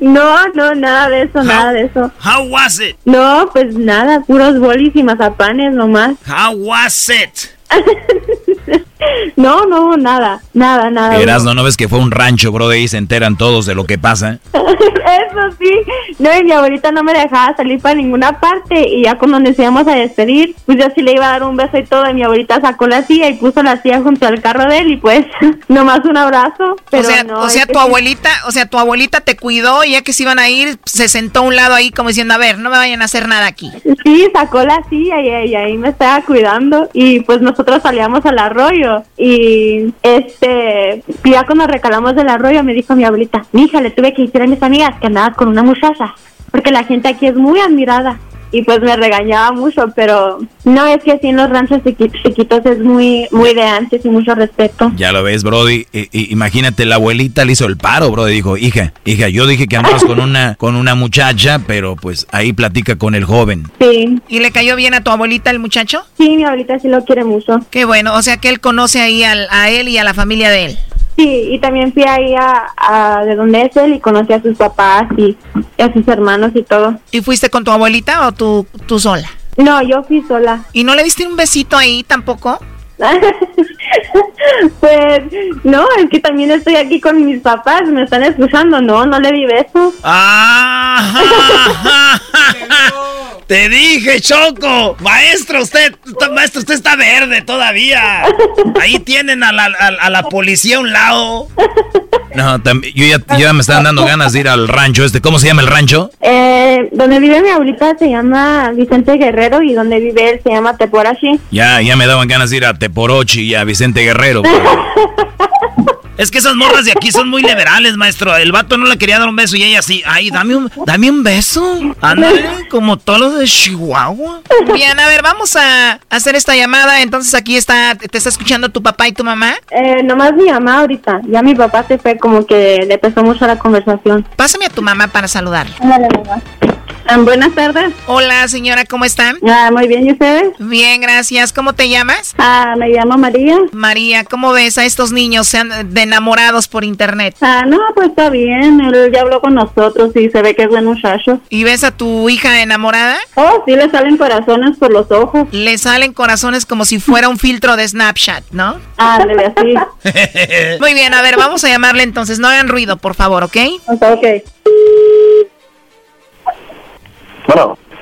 No, no, nada de eso, nada de eso. How was it? No, pues nada, puros bolis y mazapanes nomás. How was it? [laughs] No, no, nada, nada, nada. Eras, ¿no, ¿no ves que fue un rancho, bro? De ahí se enteran todos de lo que pasa. [laughs] Eso sí. No, y mi abuelita no me dejaba salir para ninguna parte. Y ya cuando nos íbamos a despedir, pues yo sí le iba a dar un beso y todo. Y mi abuelita sacó la silla y puso la silla junto al carro de él. Y pues, [laughs] nomás un abrazo. Pero o sea, no, o sea que tu abuelita, o sea, tu abuelita te cuidó y ya que se iban a ir, se sentó a un lado ahí como diciendo, a ver, no me vayan a hacer nada aquí. Sí, sacó la silla y, y ahí me estaba cuidando. Y pues nosotros salíamos al arroyo. Y este, ya cuando recalamos del arroyo, me dijo mi abuelita, mija, le tuve que decir a mis amigas que andabas con una muchacha. Porque la gente aquí es muy admirada. Y pues me regañaba mucho, pero no es que así en los ranchos chiqui- chiquitos es muy, muy de antes y mucho respeto. Ya lo ves, Brody. I- imagínate, la abuelita le hizo el paro, Brody. Dijo, hija, hija, yo dije que andabas con una, con una muchacha, pero pues ahí platica con el joven. Sí. ¿Y le cayó bien a tu abuelita el muchacho? Sí, mi abuelita sí lo quiere mucho. Qué bueno, o sea que él conoce ahí al- a él y a la familia de él. Sí, y también fui ahí a, a de donde es él y conocí a sus papás y, y a sus hermanos y todo. ¿Y fuiste con tu abuelita o tú, tú sola? No, yo fui sola. ¿Y no le diste un besito ahí tampoco? [laughs] Pues no, es que también estoy aquí con mis papás, me están escuchando, no, no le di beso. Ah, [laughs] Te dije, Choco. Maestro, usted, maestro, usted está verde todavía. Ahí tienen a la, a, a la policía a un lado. No, también, yo ya, ya me están dando ganas de ir al rancho este. ¿Cómo se llama el rancho? Eh, donde vive mi abuelita se llama Vicente Guerrero y donde vive él se llama Teporashi. Ya, ya me daban ganas de ir a Teporochi y a Vicente Guerrero. [laughs] Es que esas morras de aquí son muy liberales, maestro. El vato no le quería dar un beso y ella sí. Ay, dame un, dame un beso. Ándale, como todos los de Chihuahua. Bien, a ver, vamos a hacer esta llamada. Entonces aquí está, te está escuchando tu papá y tu mamá. Eh, nomás mi mamá ahorita, ya mi papá se fue como que le pesó mucho la conversación. Pásame a tu mamá para saludarla. Ándale, mamá. Ah, buenas tardes. Hola, señora, ¿cómo están? Ah, muy bien, ¿y ustedes? Bien, gracias. ¿Cómo te llamas? Ah, me llamo María. María, ¿cómo ves a estos niños sean de enamorados por internet? Ah, no, pues está bien, él ya habló con nosotros y se ve que es buen muchacho. ¿Y ves a tu hija enamorada? Oh, sí, le salen corazones por los ojos. Le salen corazones como si fuera un filtro de Snapchat, ¿no? Ándale, así. [laughs] Muy bien, a ver, vamos a llamarle entonces. No hagan ruido, por favor, ¿ok? Ok. Bueno,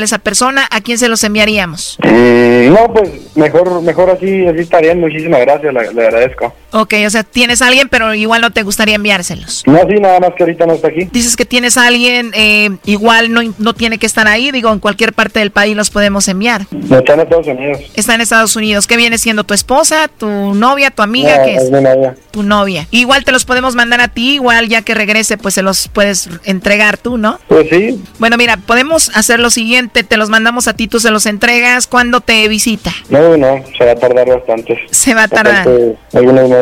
esa persona. ¿A quién se los enviaríamos? Mm, no, pues mejor mejor así, así está bien. Muchísimas gracias, le, le agradezco. Ok, o sea, tienes a alguien, pero igual no te gustaría enviárselos. No, sí, nada más que ahorita no está aquí. Dices que tienes a alguien, eh, igual no, no tiene que estar ahí, digo, en cualquier parte del país los podemos enviar. No está en Estados Unidos. Está en Estados Unidos. ¿Qué viene siendo tu esposa, tu novia, tu amiga? No, ¿Qué es? es mi novia. Tu novia. Igual te los podemos mandar a ti, igual ya que regrese, pues se los puedes entregar tú, ¿no? Pues sí, Bueno, mira, podemos hacer lo siguiente, te los mandamos a ti, tú se los entregas cuando te visita. no, no, se va a tardar bastante. Se va a tardar. Bastante, algunos meses.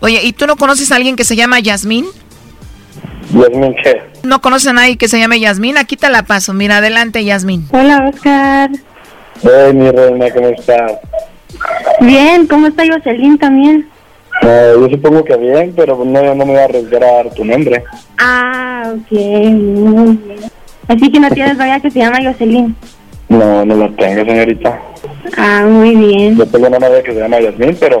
Oye, ¿y tú no conoces a alguien que se llama Yasmín? Yasmin, ¿qué? ¿No conoces a nadie que se llame Yasmín? Aquí te la paso. Mira, adelante, Yasmín. Hola, Oscar. Hey, mi reina, ¿cómo estás? Bien, ¿cómo está Jocelyn también? Eh, yo supongo que bien, pero no, no me voy a arriesgar a dar tu nombre. Ah, ok, muy bien. Así que no tienes novia que se llama Jocelyn. No, no la tengo, señorita. Ah, muy bien. Yo tengo una novia que se llama Yasmin, pero,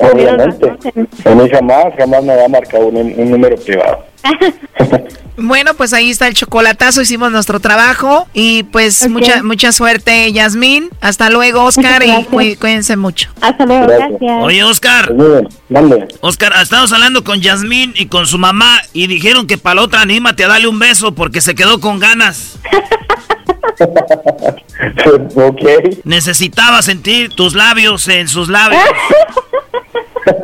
Obviamente. A mí jamás, jamás me va a marcar un, un número privado. [laughs] Bueno, pues ahí está el chocolatazo, hicimos nuestro trabajo y pues mucha mucha suerte, Yasmín. Hasta luego, Oscar, y cuí- cuídense mucho. Hasta luego, gracias. Oye, Oscar. Mande. Oscar, estamos hablando con Yasmín y con su mamá y dijeron que para la otra anímate a darle un beso porque se quedó con ganas. [laughs] ok. Necesitaba sentir tus labios en sus labios. [laughs]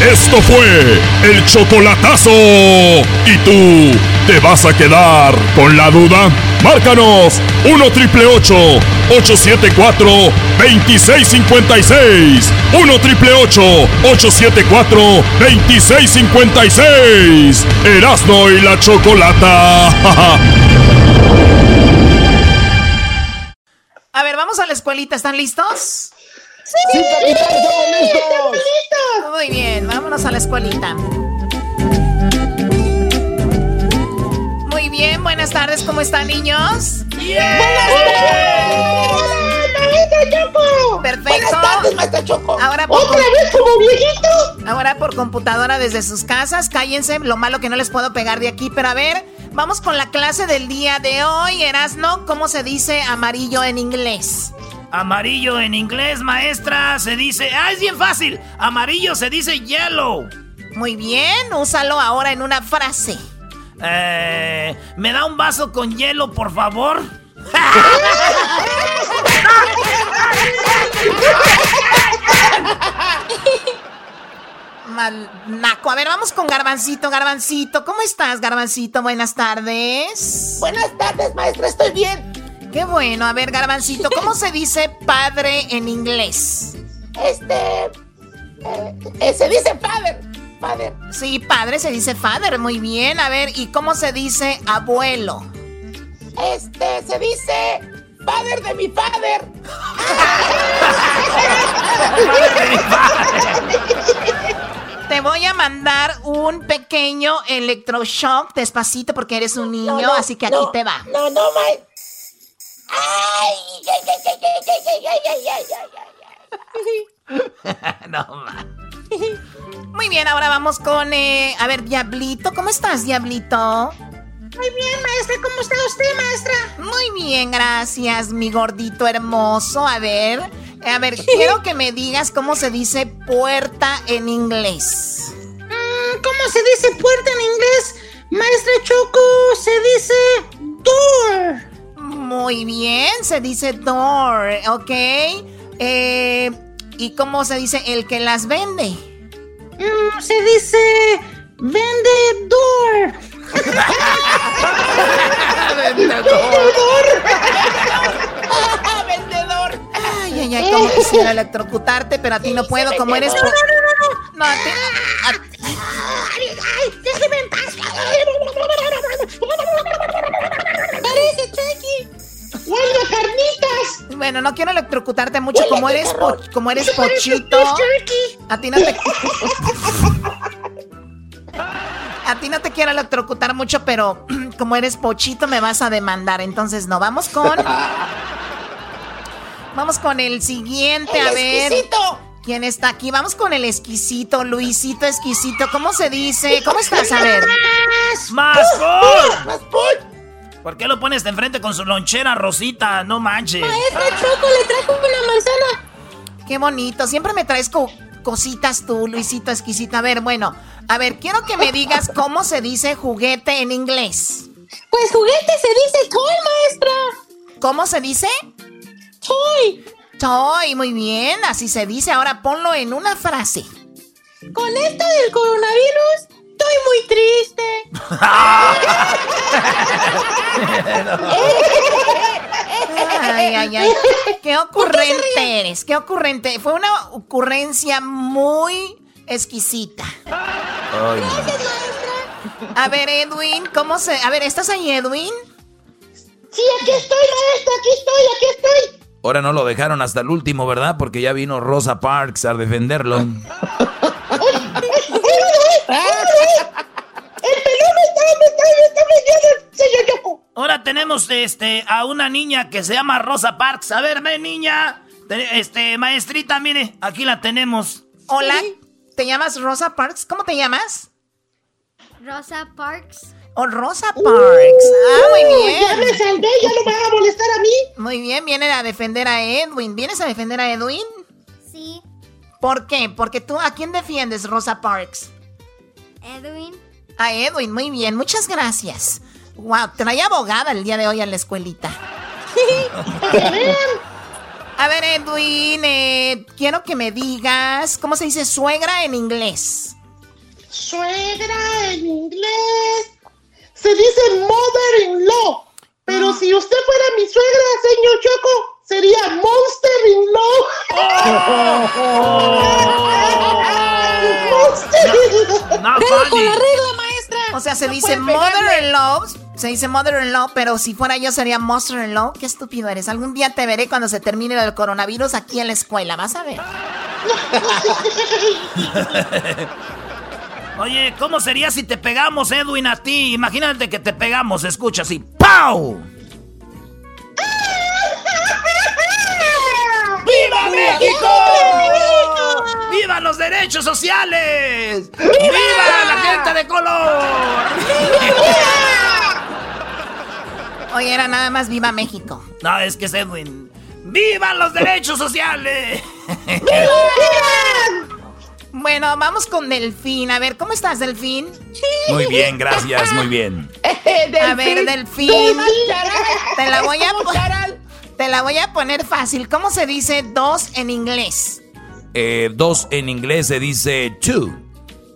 Esto fue el chocolatazo. ¿Y tú te vas a quedar con la duda? Márcanos 1 triple 874 2656. 1 triple 874 2656. Erasno y la chocolata. [laughs] A ver, vamos a la escuelita, ¿están listos? Sí, capitán, listos. Muy bien, vámonos a la escuelita. Muy bien, buenas tardes, ¿cómo están, niños? Perfecto. Buenas tardes, maestra Choco. Ahora por ¿Otra vez como viejito? Ahora por computadora desde sus casas, cállense, lo malo que no les puedo pegar de aquí, pero a ver, vamos con la clase del día de hoy, Erasno, ¿cómo se dice amarillo en inglés? Amarillo en inglés, maestra, se dice... ¡Ah, es bien fácil! Amarillo se dice yellow. Muy bien, úsalo ahora en una frase. Eh, ¿Me da un vaso con hielo, por favor? Mal naco. A ver, vamos con Garbancito, Garbancito. ¿Cómo estás, Garbancito? Buenas tardes. Buenas tardes, maestra, estoy bien. Qué bueno. A ver, Garbancito, ¿cómo se dice padre en inglés? Este. eh, eh, se dice father. Father. Sí, padre se dice father. Muy bien. A ver, ¿y cómo se dice abuelo? Este, se dice father de mi father. Te voy a mandar un pequeño electroshock despacito porque eres un niño, no, así que aquí no, te va. No, no, maestra. No ma. Muy bien, ahora vamos con, eh, a ver, Diablito, ¿cómo estás, Diablito? Muy bien, maestra, ¿cómo está usted, maestra? Muy bien, gracias, mi gordito hermoso. A ver, a ver, quiero que me digas cómo se dice puerta en inglés. Mm, ¿Cómo se dice puerta en inglés? Maestra Choco, se dice door. Muy bien, se dice door, ¿ok? Eh, ¿Y cómo se dice el que las vende? Mm, se dice vendedor. [laughs] Vendedor. Ay, ay, ay, como quisiera electrocutarte, pero a ti no puedo, como eres... No, no, no, no. No, a ti... a- Ay, ay, déjeme en paz. Bueno, no quiero electrocutarte mucho, Huele como eres, po- como eres pochito. A ti no te... [laughs] A ti no te quiero electrocutar mucho, pero [clears throat] como eres pochito me vas a demandar. Entonces no, vamos con... [laughs] Vamos con el siguiente, El a ver. exquisito. ¿Quién está aquí? Vamos con el exquisito, Luisito exquisito. ¿Cómo se dice? ¿Cómo estás? A ver. ¡Más Más Paul. ¿Por qué lo pones de enfrente con su lonchera rosita? No manches. Maestra Choco le trajo una manzana. Qué bonito. Siempre me traes co- cositas tú, Luisito exquisito. A ver, bueno. A ver, quiero que me digas cómo se dice juguete en inglés. Pues juguete se dice toy, maestra. ¿Cómo se dice? Toy. Toy, muy bien. Así se dice. Ahora ponlo en una frase. Con esto del coronavirus, estoy muy triste. Ay, ay, ay. Qué ocurrente eres. Qué ocurrente. Fue una ocurrencia muy exquisita. Ay, A ver, Edwin, ¿cómo se...? A ver, ¿estás ahí, Edwin? Sí, aquí estoy, maestra, aquí estoy, aquí estoy. Ahora no lo dejaron hasta el último, ¿verdad? Porque ya vino Rosa Parks a defenderlo. ¡El pelón me está, me está, está metiendo, Choco! Ahora tenemos este a una niña que se llama Rosa Parks. A ver, ve, niña. Te- Este, maestrita, mire, aquí la tenemos. Hola, ¿te llamas Rosa Parks? ¿Cómo te llamas? Rosa Parks. Oh, Rosa Parks. ah, muy bien. Ya me salvé, ya no me van a molestar a mí. Muy bien, viene a defender a Edwin. ¿Vienes a defender a Edwin? Sí. ¿Por qué? Porque tú, ¿a quién defiendes, Rosa Parks? Edwin. A Edwin, muy bien, muchas gracias. Wow, trae abogada el día de hoy a la escuelita. [laughs] A ver, Edwin, eh, quiero que me digas cómo se dice suegra en inglés. Suegra en inglés. Se dice mother-in-law. Pero si usted fuera mi suegra, señor Choco, sería monster-in-law. [laughs] No, Pero con vale. la regla, maestra. O sea, se No dice mother-in-law, se dice mother-in-law, pero si fuera yo sería monster-in-law. Qué estúpido eres. Algún día te veré cuando se termine el coronavirus aquí en la escuela, vas a ver. [laughs] Oye, ¿cómo sería si te pegamos, Edwin, a ti? Imagínate que te pegamos, escucha así. ¡Pau! ¡Viva México! ¡Viva los derechos sociales! ¡Viva la gente de color! Oye, era nada más viva México. No, es que es Edwin. ¡Viva los derechos sociales! Bueno, vamos con Delfín. A ver, ¿cómo estás, Delfín? Muy bien, gracias, muy bien. [laughs] A ver, Delfín. Te la voy a Te la voy a poner fácil. ¿Cómo se dice dos en inglés? Eh, dos en inglés se dice two.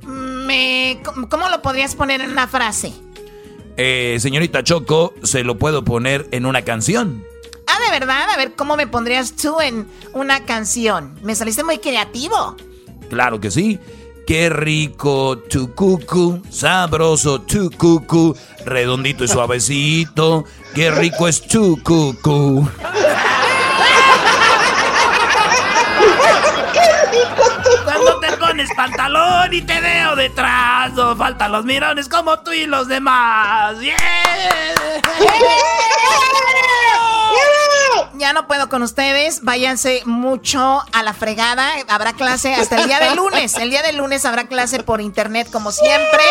Me, ¿Cómo lo podrías poner en una frase? Eh, señorita Choco, se lo puedo poner en una canción. Ah, de verdad, a ver, ¿cómo me pondrías tú en una canción? Me saliste muy creativo. Claro que sí. Qué rico tu cucu, sabroso tu cucu, redondito y suavecito. Qué rico es tu cucu. [laughs] Pones pantalón y te veo detrás, no faltan los mirones como tú y los demás. ¡Yeah! Ya no puedo con ustedes. Váyanse mucho a la fregada. Habrá clase hasta el día de lunes. El día de lunes habrá clase por internet como siempre.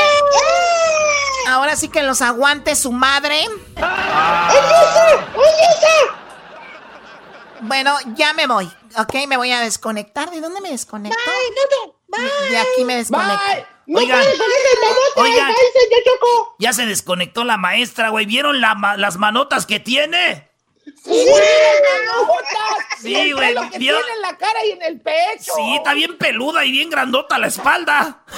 Ahora sí que los aguante su madre. Bueno, ya me voy. Ok, me voy a desconectar. ¿De dónde me desconecto? De aquí me desconecto. Oigan, oigan, ya se desconectó la maestra, güey. ¿Vieron la ma- las manotas que tiene? ¡Sí, Sí, güey. Lo que ¿vieron? tiene en la cara y en el pecho. Sí, está bien peluda y bien grandota la espalda. [laughs] [laughs]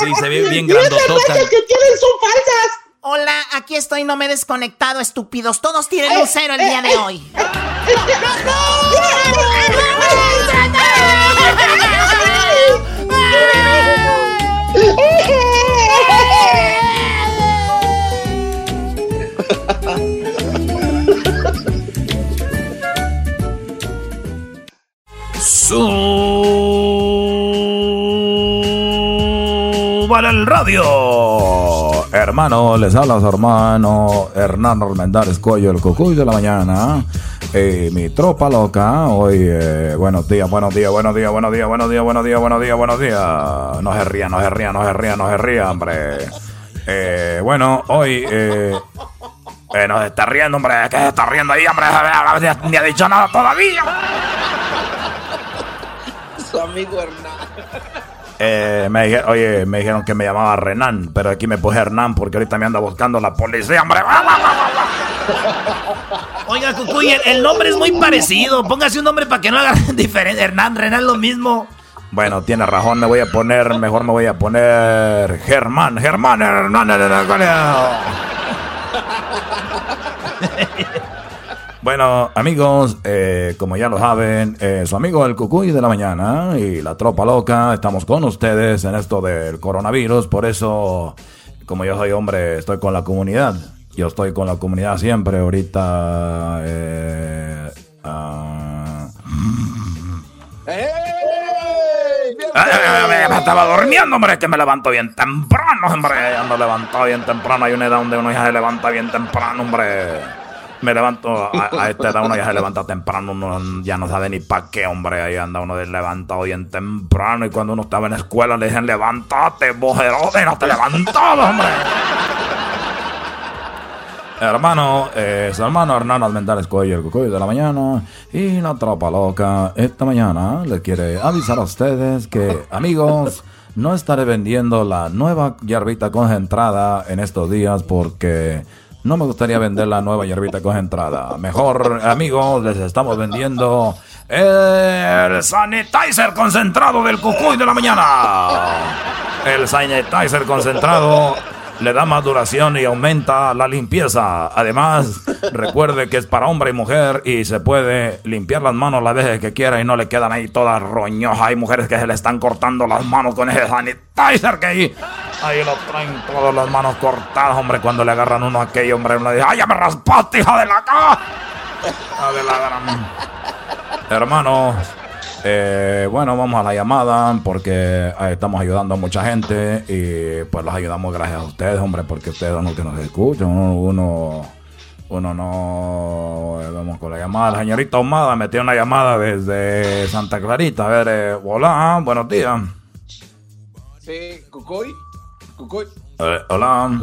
Sí, se ve bien grandotota. brochas que tienen son falsas. Hola, aquí estoy, no me he desconectado, estúpidos. Todos tienen un cero el día de hoy. [laughs] Súbale el radio. Hermano, les habla su hermano Hernán Armendáriz Cuello, el cucuy de la mañana. Eh, mi tropa loca, hoy, eh, buenos días, buenos días, buenos días, buenos días, buenos días, buenos días, buenos días, buenos días. No se ría, no se ría, no se ría, no se ría, hombre. Eh, bueno, hoy, eh, no se está riendo, hombre, ¿qué se está riendo ahí, hombre? Ni ha dicho nada todavía. Su amigo Hernán. Eh, me dije- oye, me dijeron que me llamaba Renan, pero aquí me puse Hernán porque ahorita me anda buscando la policía, hombre. [laughs] Oiga, Cucuy, el, el nombre es muy parecido. Póngase un nombre para que no haga [laughs] diferente. Hernán, Renan, lo mismo. Bueno, tiene razón, me voy a poner, mejor me voy a poner Germán, Germán, Hernán, Hernán. Bueno, amigos, eh, como ya lo saben, eh, su amigo el Cucuy de la mañana y la tropa loca, estamos con ustedes en esto del coronavirus, por eso, como yo soy hombre, estoy con la comunidad. Yo estoy con la comunidad siempre, ahorita... eh, ah, Eh, me estaba durmiendo, hombre, que me levanto bien temprano, hombre. Ando levantado bien temprano. Hay una edad donde uno ya se levanta bien temprano, hombre. Me levanto, a, a esta edad uno ya se levanta temprano, uno ya no sabe ni para qué, hombre. Ahí anda uno levantado bien temprano. Y cuando uno estaba en la escuela le dicen, levántate, bojerote, no te levantabas, hombre. Hermano, eh, su hermano Hernán Almendares Cuello, el cucuy de la mañana y la tropa loca. Esta mañana le quiere avisar a ustedes que, amigos, no estaré vendiendo la nueva hierbita concentrada en estos días porque no me gustaría vender la nueva hierbita concentrada. Mejor, amigos, les estamos vendiendo el sanitizer concentrado del cucuy de la mañana. El sanitizer concentrado le da más duración y aumenta la limpieza. Además, recuerde que es para hombre y mujer y se puede limpiar las manos las veces que quiera y no le quedan ahí todas roñojas. Hay mujeres que se le están cortando las manos con ese sanitizer que ahí, ahí lo traen todas las manos cortadas, hombre. Cuando le agarran uno a aquello, hombre, uno dice, ¡ay, ya me raspaste, hija de la ca! Hija de la gran... Hermano, eh, bueno, vamos a la llamada porque ahí estamos ayudando a mucha gente y pues los ayudamos gracias a ustedes, hombre, porque ustedes son los que nos escuchan. Uno, uno, no. eh, vamos con la llamada. La señorita Ahumada metió una llamada desde Santa Clarita. A ver, eh, hola, buenos días. Sí, Cucoy. Cucoy. Eh, hola.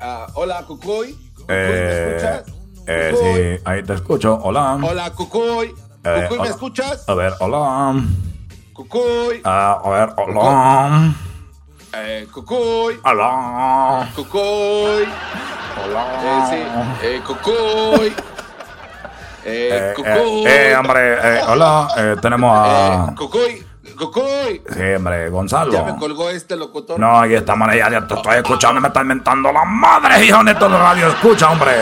Ah, hola, Cucoy. Eh, escuchas? eh, sí, ahí te escucho. Hola. Hola, Cucoy. Eh, ¿me hola. escuchas? A ver, hola. Cucoy. Ah, a ver, hola. Eh, Cucoy. Hola. Cucoy. Hola. Eh, sí, eh, Cucoy. [laughs] Eh, Eh, Cucuy. eh, eh, hombre, eh, hola, eh, tenemos a... Cucuy, Cucuy. Sí, hombre, Gonzalo. Ya me colgó este locutor. No, y esta manera ya te estoy escuchando, me están mentando la madre, hijo de todo radio escucha, hombre.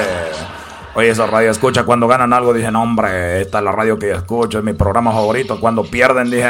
Oye, esa radio escucha cuando ganan algo, dicen, hombre, esta es la radio que yo escucho, es mi programa favorito. Cuando pierden, dije,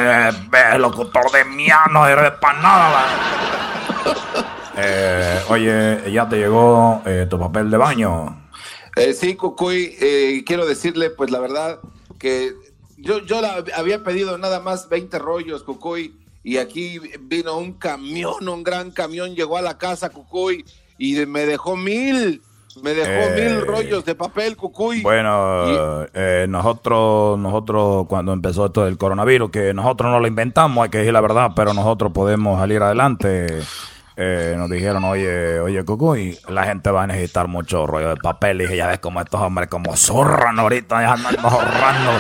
ve, locutor de mía, no eres para nada. la-". [laughs] Eh, oye, ya te llegó eh, tu papel de baño. Eh, sí, Cucuy, eh, quiero decirle, pues la verdad, que yo, yo la había pedido nada más 20 rollos, Cucuy, y aquí vino un camión, un gran camión, llegó a la casa, Cucuy, y me dejó mil, me dejó Eh, mil rollos de papel, Cucuy. Bueno, eh, nosotros, nosotros cuando empezó esto del coronavirus, que nosotros no lo inventamos, hay que decir la verdad, pero nosotros podemos salir adelante. Eh, nos dijeron, oye, oye, Cucuy, la gente va a necesitar mucho rollo de papel. Y dije, ya ves como estos hombres como zurran ahorita, ya andan ahorrando.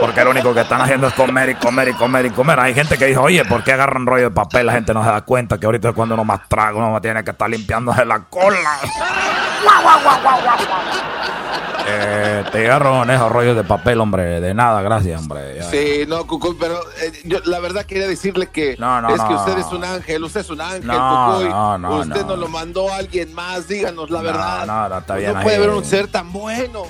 Porque lo único que están haciendo es comer y comer y comer y comer. Hay gente que dice, oye, ¿por qué agarran rollo de papel? La gente no se da cuenta que ahorita es cuando uno más traga, uno tiene que estar limpiándose la cola. Eh, te llegaron esos rollos de papel, hombre. De nada, gracias, hombre. Ya. Sí, no, Cucuy, pero eh, yo la verdad quería decirle que no, es que usted es un ángel, usted es un ángel, Cucuy. no, no, usted no. nos lo mandó a alguien más, díganos la verdad. no, no, está bien no puede haber un ser tan bueno,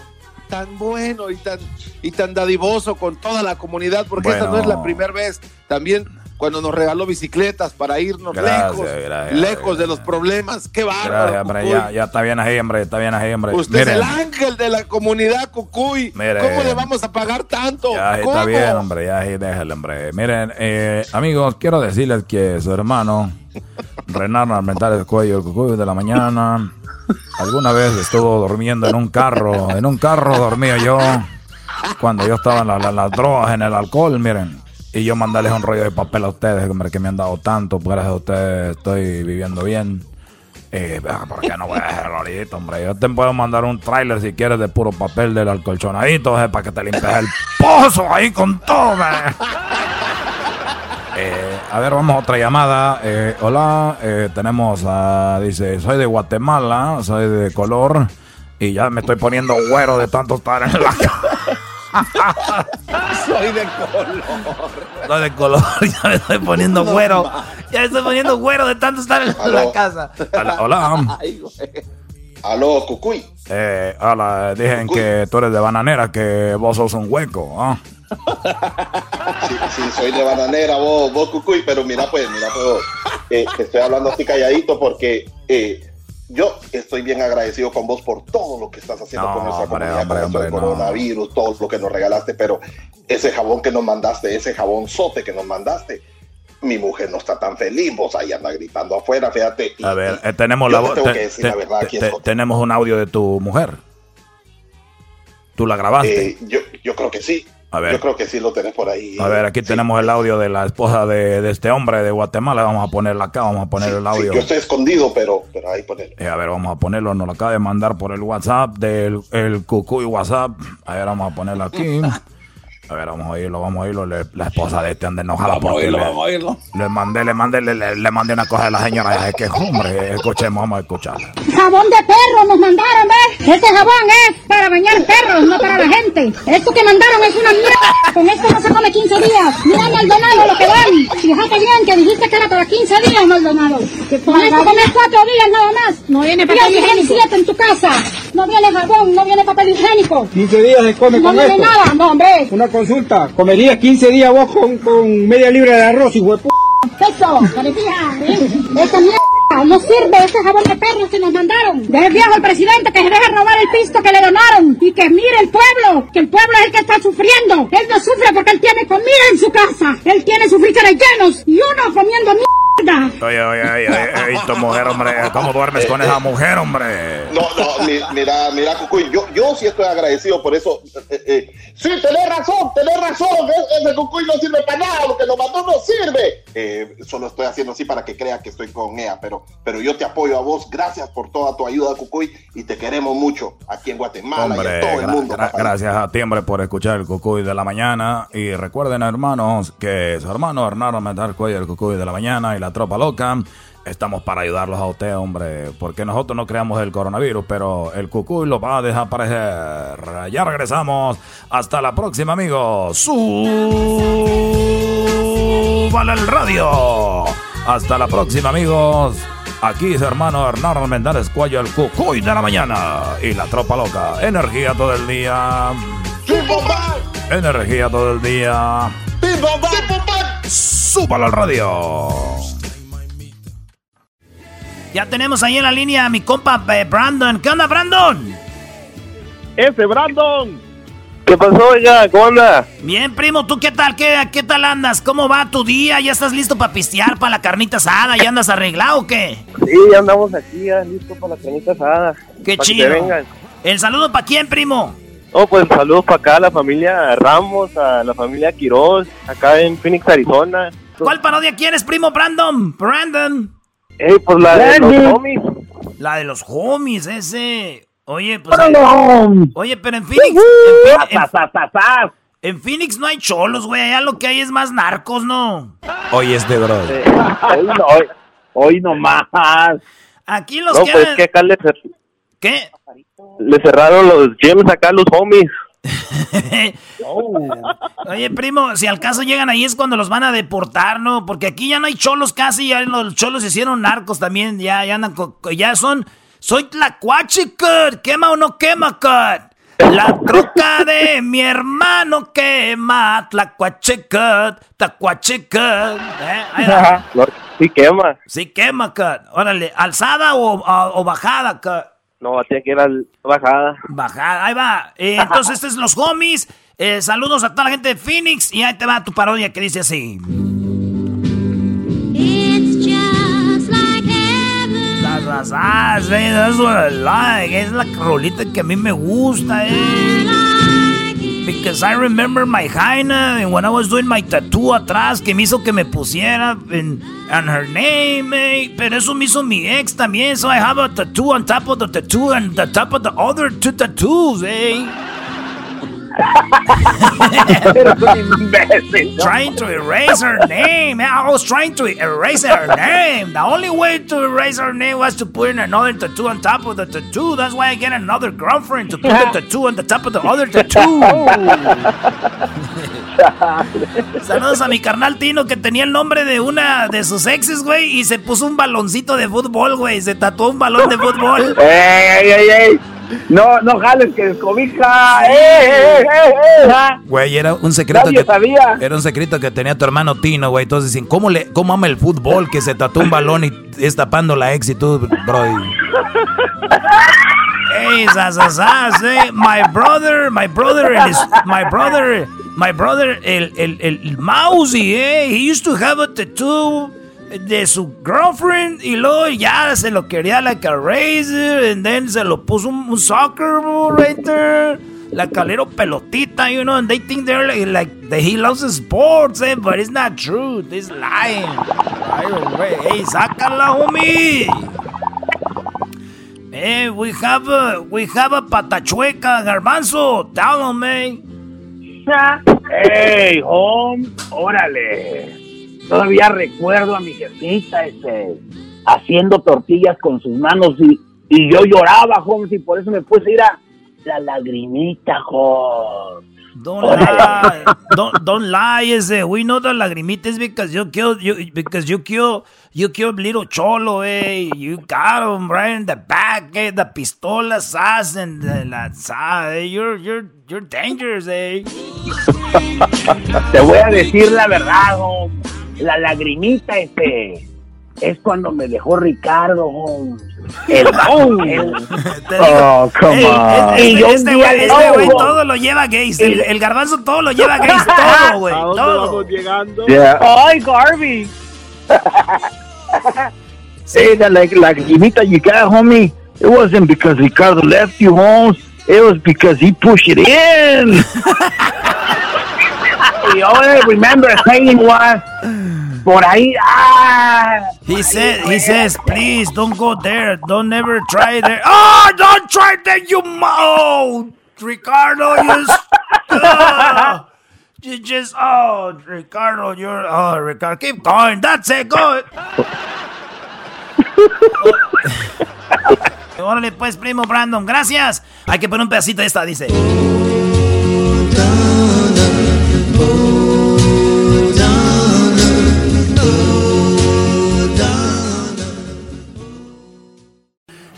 tan bueno y tan, y tan dadivoso con toda la comunidad, porque esta no es la primera vez. También cuando nos regaló bicicletas para irnos Gracias, lejos, gracias, lejos de los problemas. Qué bárbaro. Hombre. Ya, ya está bien ahí, hombre. Está bien ahí, hombre. Usted es Miren, el ángel de la comunidad, Cucuy. Mire. ¿Cómo le vamos a pagar tanto? ya ¿Cómo? está bien, hombre. Ya ahí déjale, hombre. Miren, eh, amigos, quiero decirles que su hermano, [laughs] Renan Armentares Cuello, el cucuy de la mañana, alguna vez estuvo durmiendo en un carro. En un carro dormía yo cuando yo estaba en la- la- las drogas, en el alcohol, miren. Y yo mandarles un rollo de papel a ustedes, hombre, que me han dado tanto. pues, Gracias a ustedes estoy viviendo bien. Eh, ah, ¿Por qué no voy a dejarlo ahorita, hombre? Yo te puedo mandar un tráiler si quieres de puro papel del alcolchonadito, eh, para que te limpies el pozo ahí con todo, eh. [laughs] Eh, a ver, vamos a otra llamada. Eh, hola, eh, tenemos a, dice, soy de Guatemala, soy de color y ya me estoy poniendo güero de tanto estar en la [laughs] [laughs] Soy de color. Soy de color, [laughs] ya me estoy poniendo güero. Ya me estoy poniendo güero de tanto estar en la Aló. casa. Hola. hola. Aló, Cucuy. Eh, hola, dicen que tú eres de bananera, que vos sos un hueco. ¿ah? [laughs] Sí, sí, soy de bananera, vos, vos Cucuy, pero mira pues, mira pues, eh, te estoy hablando así calladito porque eh, yo estoy bien agradecido con vos por todo lo que estás haciendo No, con nuestra hombre, comunidad, hombre, hombre, no. coronavirus, todo lo que nos regalaste, pero ese jabón que nos mandaste, ese jabón sote que nos mandaste, mi mujer no está tan feliz, vos ahí anda gritando afuera, fíjate. y- A ver, eh, tenemos la voz. te- te- la tenemos un audio de tu mujer. Tú la grabaste. Eh, yo, yo creo que sí. A ver. Yo creo que sí lo tenés por ahí. A ver, aquí tenemos el audio de la esposa de, de este hombre de Guatemala. Vamos a ponerla acá, vamos a poner el Sí, audio. yo estoy escondido, pero, pero ahí ponelo. Eh, a ver, vamos a ponerlo. Nos lo acaba de mandar por el WhatsApp del el Cucuy WhatsApp. A ver, vamos a ponerlo aquí. [laughs] A ver, vamos a oírlo, vamos a oírlo. Le- la esposa de este anda enojada. Vamos a porque oírlo, le, vamos a oírlo. le mandé, le mandé, le, le- le mandé una cosa de la señora. Es que, hombre, escuchemos, vamos a escuchar. Jabón de perro nos mandaron, ¿ves? Este jabón es para bañar perros, no para la gente. Esto que mandaron es una mierda. Con esto no se come 15 días. Mira Maldonado lo que dan. Fíjate bien que dijiste que era para 15 días, Maldonado. Con esto comes 4 días nada más. No viene papel higiénico. en tu casa. No viene jabón, no viene papel higiénico. 15 días se come No con viene esto. nada, no, hombre. Una consulta. ¿Comerías 15 días vos con, media libra de arroz y huepo? Eso, parecía, ¿eh? Esta mierda no sirve, este jabón de perros que nos mandaron. Deje viejo el presidente que se deje robar el pisto que le donaron. Y que mire el pueblo, que el pueblo es el que está sufriendo. Él no sufre porque él tiene comida en su casa. Él tiene sus frijoles llenos y uno comiendo mierda. Oye, oye, oye, oye, tu mujer, hombre. ¿Cómo duermes con esa mujer, hombre? No, no, mi- mira, mira, Cucuy, yo, yo sí estoy agradecido por eso. Eh, eh, sí, tenés razón, tenés razón. e- Ese Cucuy no sirve para nada, lo que nos mandó no sirve. Eh, solo estoy haciendo así para que crea que estoy con ella, pero, pero yo te apoyo a vos. Gracias por toda tu ayuda, Cucuy, y te queremos mucho aquí en Guatemala y Hombre, en todo el mundo. gra- papá. gracias a ti, hombre, por escuchar el Cucuy de la mañana. Y recuerden, hermanos, que su hermano Hernán Armendáriz Cuello, el Cucuy de la mañana, y la tropa loca. Estamos para ayudarlos a usted, hombre, porque nosotros no creamos el coronavirus, pero el cucuy lo va a desaparecer. Ya regresamos. Hasta la próxima, amigos. Súbale el radio. Hasta la próxima, amigos. Aquí su hermano Hernán Almendares Cuello, el cucuy de la mañana. Y la tropa loca. Energía todo el día. Energía todo el día. Súbalo al radio. Ya tenemos ahí en la línea a mi compa eh, Brandon. ¿Qué onda, Brandon? Ese Brandon. ¿Qué pasó, oiga? ¿Cómo anda? Bien, primo, ¿tú qué tal? ¿Qué, qué tal andas? ¿Cómo va tu día? ¿Ya estás listo para pistear, para la carnita asada? ¿Ya andas arreglado o qué? Sí, ya andamos aquí, ya listos para la carnita asada. Qué chido. ¿El saludo para quién, primo? Oh, pues saludos para acá a la familia Ramos, a la familia Quiroz, acá en Phoenix, Arizona. ¿Cuál parodia quieres, primo Brandon? Brandon. Eh, pues la de los homies. La de los homies, ese. Oye, pues. Brandon. Oye, pero en Phoenix. En, Phoenix- en- en Phoenix no hay cholos, güey. Allá lo que hay es más narcos, ¿no? Hoy es de bro. Hoy no, hoy, hoy no más. Aquí los No, que. pues que acá le, cer- ¿Qué? le cerraron los gyms acá a los homies. [laughs] Oye, primo, si al caso llegan ahí es cuando los van a deportar, ¿no? Porque aquí ya no hay cholos casi, ya los cholos se hicieron narcos también, ya, ya andan, ya son, soy tlacuache, quema o no quema, cut. La troca de mi hermano quema, tlacuache, cut, tlacuache, cut. ¿eh? Ahí va. No, [laughs] sí quema. Sí quema, cut. Órale, ¿alzada o, o- o bajada, cut? No, tiene que ir a la bajada. Bajada, ahí va. Eh, [laughs] entonces, estos son los homies. Eh, saludos a toda la gente de Phoenix. Y ahí te va tu parodia que dice así. Las rasas, eh, that's what I like. Es la rolita que a mí me gusta, eh. Because I remember my Jaina and when I was doing my tattoo atrás que me hizo que me pusiera en, and her name, eh. Pero eso me hizo mi ex también. So I have a tattoo on top of the tattoo and the top of the other two tattoos, eh. Trying to erase her name. I was trying to erase her name. The only way to erase her name was to put in another tattoo on top of the tattoo. That's why I get another girlfriend to put the [laughs] tattoo on the top of the other tattoo. [laughs] Saludos a mi carnal Tino que tenía el nombre de una de sus exes, güey, y se puso un baloncito de fútbol, güey. Se tatuó un balón de fútbol. ¡Ey, ey, ey! No, no jales que descobija. ¡Eh, eh, eh, eh! ah. Güey, era un secreto Nadie que sabía. era un secreto que tenía tu hermano Tino, güey. Entonces dicen, ¿cómo le cómo ama el fútbol que se tatuó un balón y es tapando la ex y tú, bro? Hey, zazazaz, eh. My brother, my brother, his, my brother, my brother, el, el, el, el Mousy, eh. He used to have a tattoo de su girlfriend y luego ya se lo quería like a razor and then se lo puso un, soccer ball right there. La calero pelotita, you know, and they think they're like, that he loves sports, eh, but it's not true. This lying. Hey, sácala, homie. Eh, we have a, we have a patachueca, garbanzo. Tell him, eh. ¡Ey, home! ¡Órale! Todavía recuerdo a mi jefita este, haciendo tortillas con sus manos y, y yo lloraba, Holmes, y por eso me puse a ir a la lagrimita, Holmes. Don't lie. don't, don't lie. It? We know the lagrimita is because you killed you because you kill you killed little cholo, eh? You got him right in the back, eh? The pistola sas and the la sa, eh? You're you're you're dangerous, eh? [laughs] Te voy a decir la verdad, Holmes. La lagrimita, este, es cuando me dejó Ricardo, Holmes. El, [laughs] el- Oh, come on. Este, Y yo un este güey le este güey digo- todo lo lleva gays. El, el garbanzo todo lo lleva gays. [laughs] Todo, güey. Todo. llegando? Ay, Garvey. Hey, [laughs] that like lagrimita you got, homie. It wasn't because Ricardo left you, Holmes. It was because he pushed it in. Y all I remember saying was, por ahí, ah. He said, he says, please don't go there. Don't ever try there. Oh, don't try there, you mo. Ricardo, you. [laughs] You just, oh, Ricardo, you're, oh, Ricardo, keep going. That's it, go. [laughs] Órale, pues, primo Brandon, gracias. Hay que poner un pedacito de esta, dice.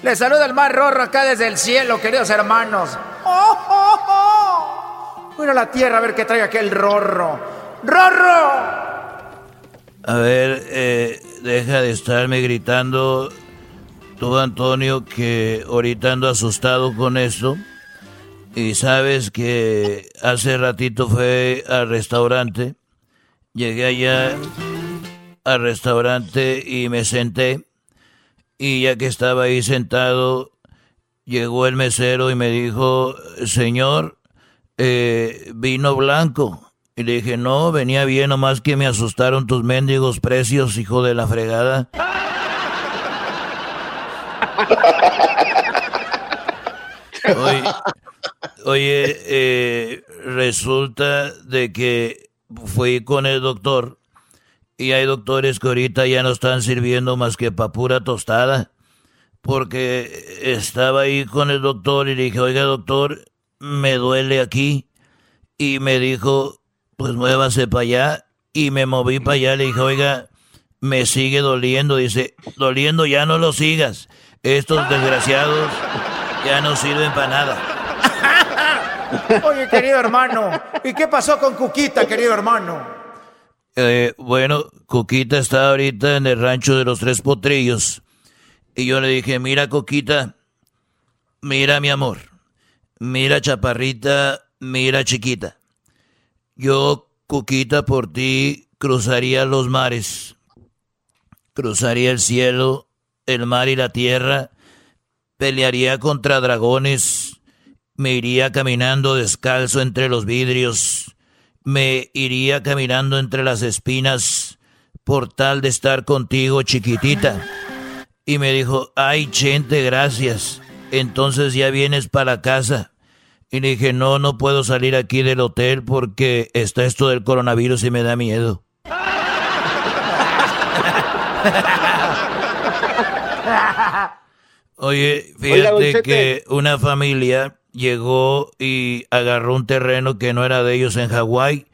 Le saluda el mar rorro acá desde el cielo, queridos hermanos. ¡Oh, oh, oh! Voy a la tierra a ver qué trae aquel rorro. ¡Rorro! A ver, eh, deja de estarme gritando tú, Antonio, que ahorita ando asustado con esto. Y sabes que hace ratito fue al restaurante. Llegué allá al restaurante y me senté. Y ya que estaba ahí sentado, llegó el mesero y me dijo, señor, eh, vino blanco. Y le dije, no, venía bien, nomás que me asustaron tus mendigos precios, hijo de la fregada. [laughs] Oye, oye eh, resulta de que fui con el doctor y hay doctores que ahorita ya no están sirviendo más que para pura tostada. Porque estaba ahí con el doctor y le dije, oiga doctor, me duele aquí. Y me dijo, pues muévase para allá. Y me moví para allá, le dije, oiga, me sigue doliendo. Dice, doliendo ya no lo sigas. Estos desgraciados ya no sirven para nada. [laughs] Oye, querido hermano, ¿y qué pasó con Cuquita, querido hermano? Eh, bueno, Coquita está ahorita en el rancho de los tres potrillos. Y yo le dije, mira Coquita, mira mi amor, mira chaparrita, mira chiquita. Yo, Coquita, por ti cruzaría los mares, cruzaría el cielo, el mar y la tierra, pelearía contra dragones, me iría caminando descalzo entre los vidrios, me iría caminando entre las espinas por tal de estar contigo, chiquitita. Y me dijo, ay, Chente, gracias. Entonces ya vienes para casa. Y le dije, no, no puedo salir aquí del hotel porque está esto del coronavirus y me da miedo. [laughs] Oye, fíjate que una familia llegó y agarró un terreno que no era de ellos en Hawái.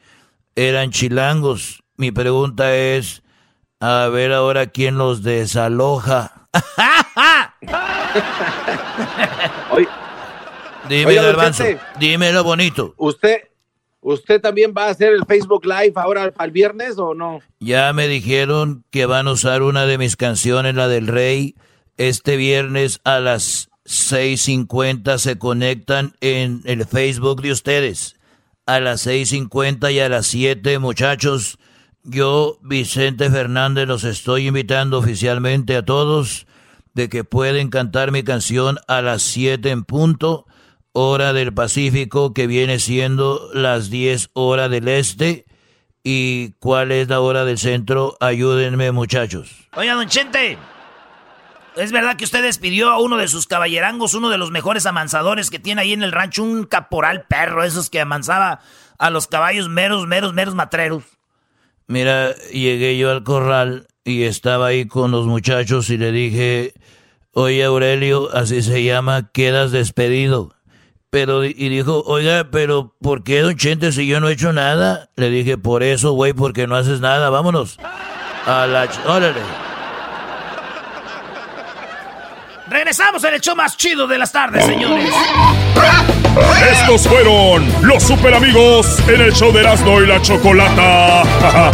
Eran chilangos. Mi pregunta es, a ver ahora quién los desaloja. [laughs] Dime, Oiga, don Garbanzo, Chete. dímelo bonito. ¿Usted, ¿Usted también va a hacer el Facebook Live ahora para el viernes o no? Ya me dijeron que van a usar una de mis canciones, la del Rey. Este viernes a las 6.50 se conectan en el Facebook de ustedes. A las 6.50 y a las 7, muchachos. Yo, Vicente Fernández, los estoy invitando oficialmente a todos de que pueden cantar mi canción a las 7 en punto, hora del Pacífico, que viene siendo las 10 hora del Este. ¿Y cuál es la hora del centro? Ayúdenme, muchachos. Oiga, don Chente, ¿es verdad que usted despidió a uno de sus caballerangos, uno de los mejores amansadores que tiene ahí en el rancho, un caporal perro, esos que amansaba a los caballos meros, meros, meros matreros? Mira, llegué yo al corral y estaba ahí con los muchachos y le dije, oye Aurelio, así se llama, quedas despedido. Pero, y dijo, oiga, pero ¿por qué, don Chente, si yo no he hecho nada? Le dije, por eso, güey, porque no haces nada, vámonos. A la... Órale. Regresamos en el show más chido de las tardes, señores. Estos fueron los super amigos en el show de Erasmo y la Chocolata. [laughs]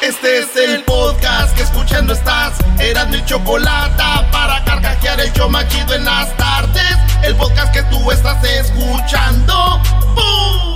Este es el podcast que escuchando estás. Eran mi chocolate para carcajear el show más chido en las tardes. El podcast que tú estás escuchando. ¡Bum!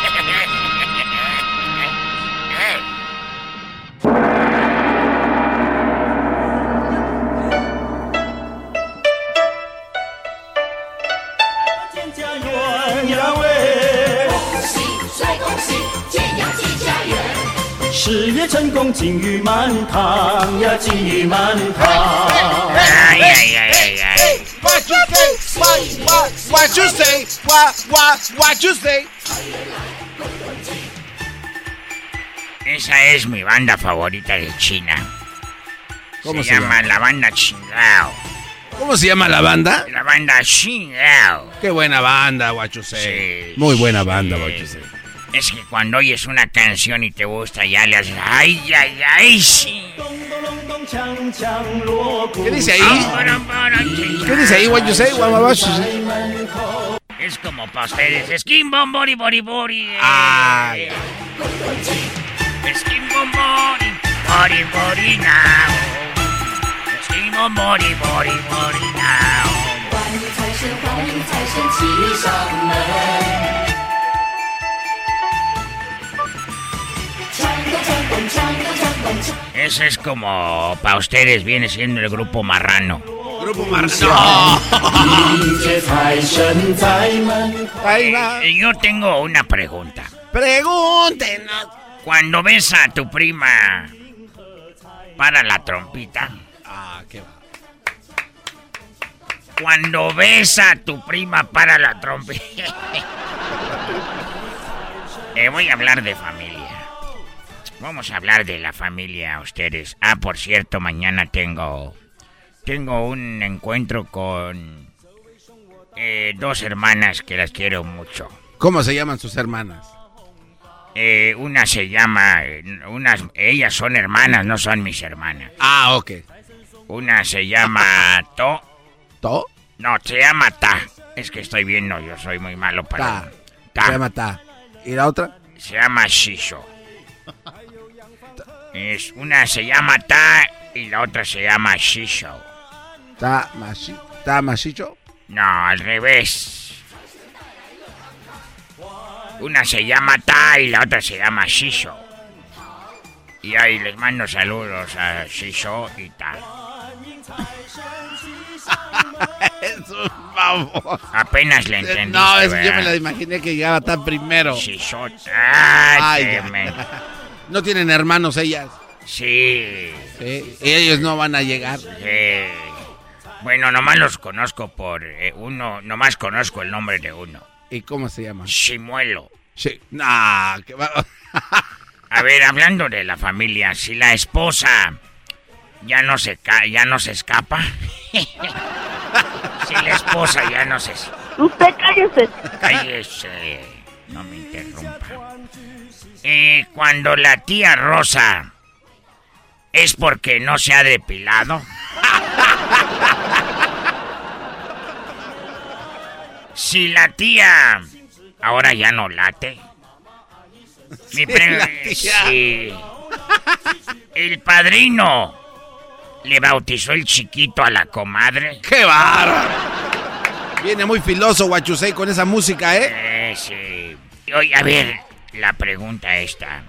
事业成功金玉满堂呀，金玉满堂。Ay, ay, ay, ay, ay. What you say? What, what, what you say? What, what, what you say? Esa es mi banda favorita de China. ¿Cómo se, se llama llama? la banda Chingao. ¿Cómo se llama la banda? La banda Chingao. Qué buena banda, what you say. Muy buena banda, what you say. Es que cuando oyes una canción y te gusta, ya le haces. ¡Ay, ay, ay! Sí. ¿Qué dice ahí? ¿Qué dice ahí, what you say? What, what you say? Es como para ustedes. Skin bom bori bori bori. Ay. Skin bom bori bori bori now. Skin bori bori bori now. Ese es como para ustedes viene siendo el grupo marrano. Grupo marrano. Yo tengo una pregunta. Pregúntenos. Cuando ves a tu prima para la trompita. Ah, qué va. Cuando ves a tu prima para la trompita. [laughs] eh, voy a hablar de familia. Vamos a hablar de la familia ustedes. Ah, por cierto, mañana tengo tengo un encuentro con eh, dos hermanas que las quiero mucho. ¿Cómo se llaman sus hermanas? Eh, una se llama, unas, ellas son hermanas, no son mis hermanas. Ah, ok. Una se llama [laughs] To. ¿To? No, se llama Ta. Es que estoy viendo, yo soy muy malo para. Ta. Ta. Se llama Ta. ¿Y la otra? Se llama Shisho. [laughs] Es, una se llama Ta y la otra se llama Shisho. ¿Ta, machi, ta machicho? No, al revés. Una se llama Ta y la otra se llama Shisho. Y ahí les mando saludos a Shisho y Ta. [laughs] es un. Apenas le entendí. No, es yo me la imaginé que llegaba tan primero. Shisho. Ay, qué men- No tienen hermanos ellas. Sí. Sí, Ellos no van a llegar. Eh, bueno, nomás los conozco por eh, uno, nomás conozco el nombre de uno. ¿Y cómo se llama? Chimuelo. Sí. Nah, que va- [laughs] A ver, hablando de la familia, si la esposa ya no se ca ya no se escapa. [laughs] si la esposa ya no se Usted cállese. cállese, no me interrumpa. Eh, cuando la tía Rosa es porque no se ha depilado. [laughs] si la tía ahora ya no late. Mi sí. El padrino le bautizó el chiquito a la comadre. ¡Qué bárbaro! Viene muy filoso Guachusei con esa música, ¿eh? Eh, sí. Oye, a ver, la pregunta esta.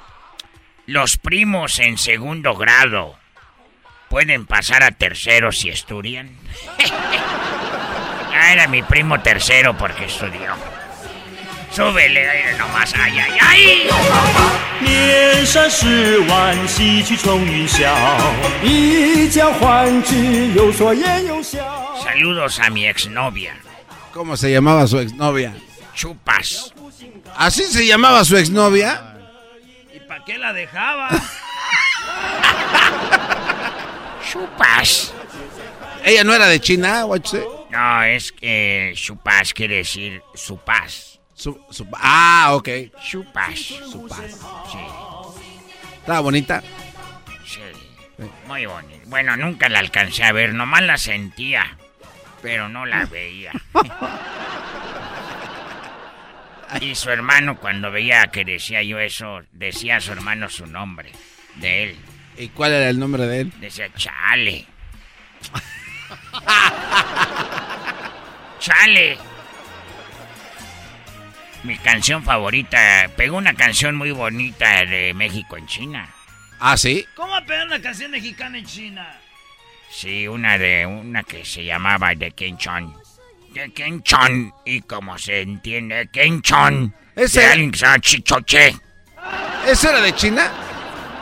¿Los primos en segundo grado pueden pasar a tercero si estudian? [laughs] ah, era mi primo tercero porque estudió. Súbele, aire nomás, ay, ay, ay. 年少时玩戏曲冲云霄，一将欢之有所言有笑。 Saludos a mi exnovia, ¿Cómo se llamaba su exnovia? Chupas. ¿Así se llamaba su exnovia? ¿Y para qué la dejaba? [laughs] Chupas. ¿Ella no era de China, Guachusei? No, es que Chupas quiere decir su paz. Su, su- ah, ok. Chupas. Su paz. Sí. Estaba bonita. Sí, muy bonito. Bueno, nunca la alcancé a ver, nomás la sentía, pero no la veía. [laughs] y su hermano, cuando veía que decía yo eso, decía a su hermano su nombre, de él. ¿Y cuál era el nombre de él? Decía, chale. chale. Mi canción favorita, pegó una canción muy bonita de México en China. ¿Ah, sí? ¿Cómo pegar una canción mexicana en China? Sí, una de una que se llamaba de Kenchon. De Kenchon. Y como se entiende, Kenchon. Ese- De alguien que se llama Chichoche. ¿Esa era de China?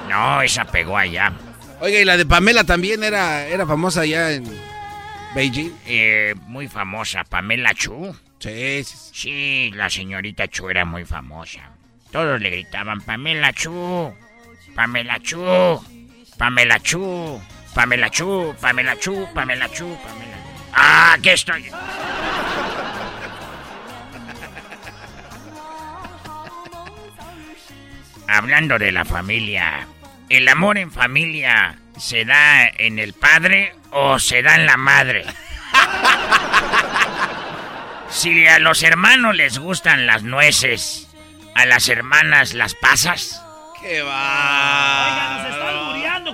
No, esa pegó allá. Oiga, y la de Pamela también era, era famosa allá en Beijing. Eh, muy famosa, Pamela Chu. Sí, sí, Sí, la señorita Chu era muy famosa. Todos le gritaban, Pamela Chu, Pamela Chu, Pamela Chu, Pamela Chu, Pamela Chu, Pamela Chu, Pamela. Ah, aquí estoy. Hablando de la familia, ¿el amor en familia se da en el padre o se da en la madre? Si a los hermanos les gustan las nueces, a las hermanas las pasas. ¡Qué va! Oiga, nos están muriendo.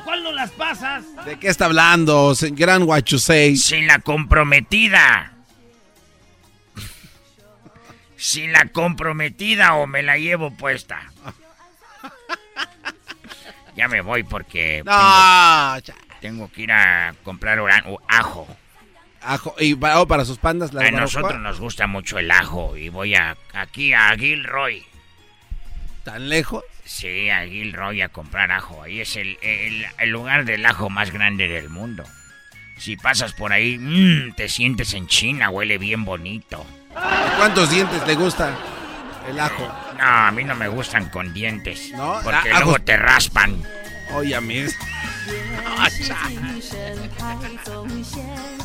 ¿Cuál no las pasas? ¿De qué está hablando, gran Huachusei? Sin la comprometida. Sin la comprometida o me la llevo puesta. Ya me voy porque No, tengo, tengo que ir a comprar ajo. Ajo, y para, oh, para sus pandas, la A nosotros nos gusta mucho el ajo y voy a aquí a Gilroy. ¿Tan lejos? Sí, a Gilroy a comprar ajo. Ahí es el, el- el lugar del ajo más grande del mundo. Si pasas por ahí, mm, te sientes en China, huele bien bonito. ¿Cuántos dientes le gusta el ajo? No, a mí no me gustan con dientes. ¿No? Porque luego te raspan. Oye, a mí.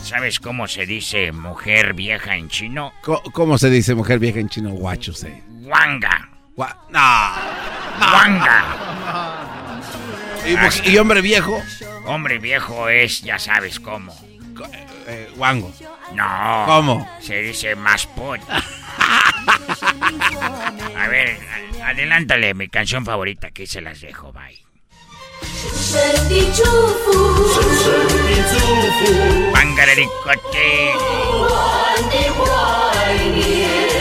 ¿Sabes cómo se dice mujer vieja en chino? ¿Cómo se dice mujer vieja en chino? Huachusei. Wanga. Gua- no. Wanga. ¿Y, mu- y hombre viejo? Hombre viejo es, ya sabes cómo. Eh, guango. No. ¿Cómo? Se dice masput. A ver, adelántale mi canción favorita, que se las dejo, bye. 神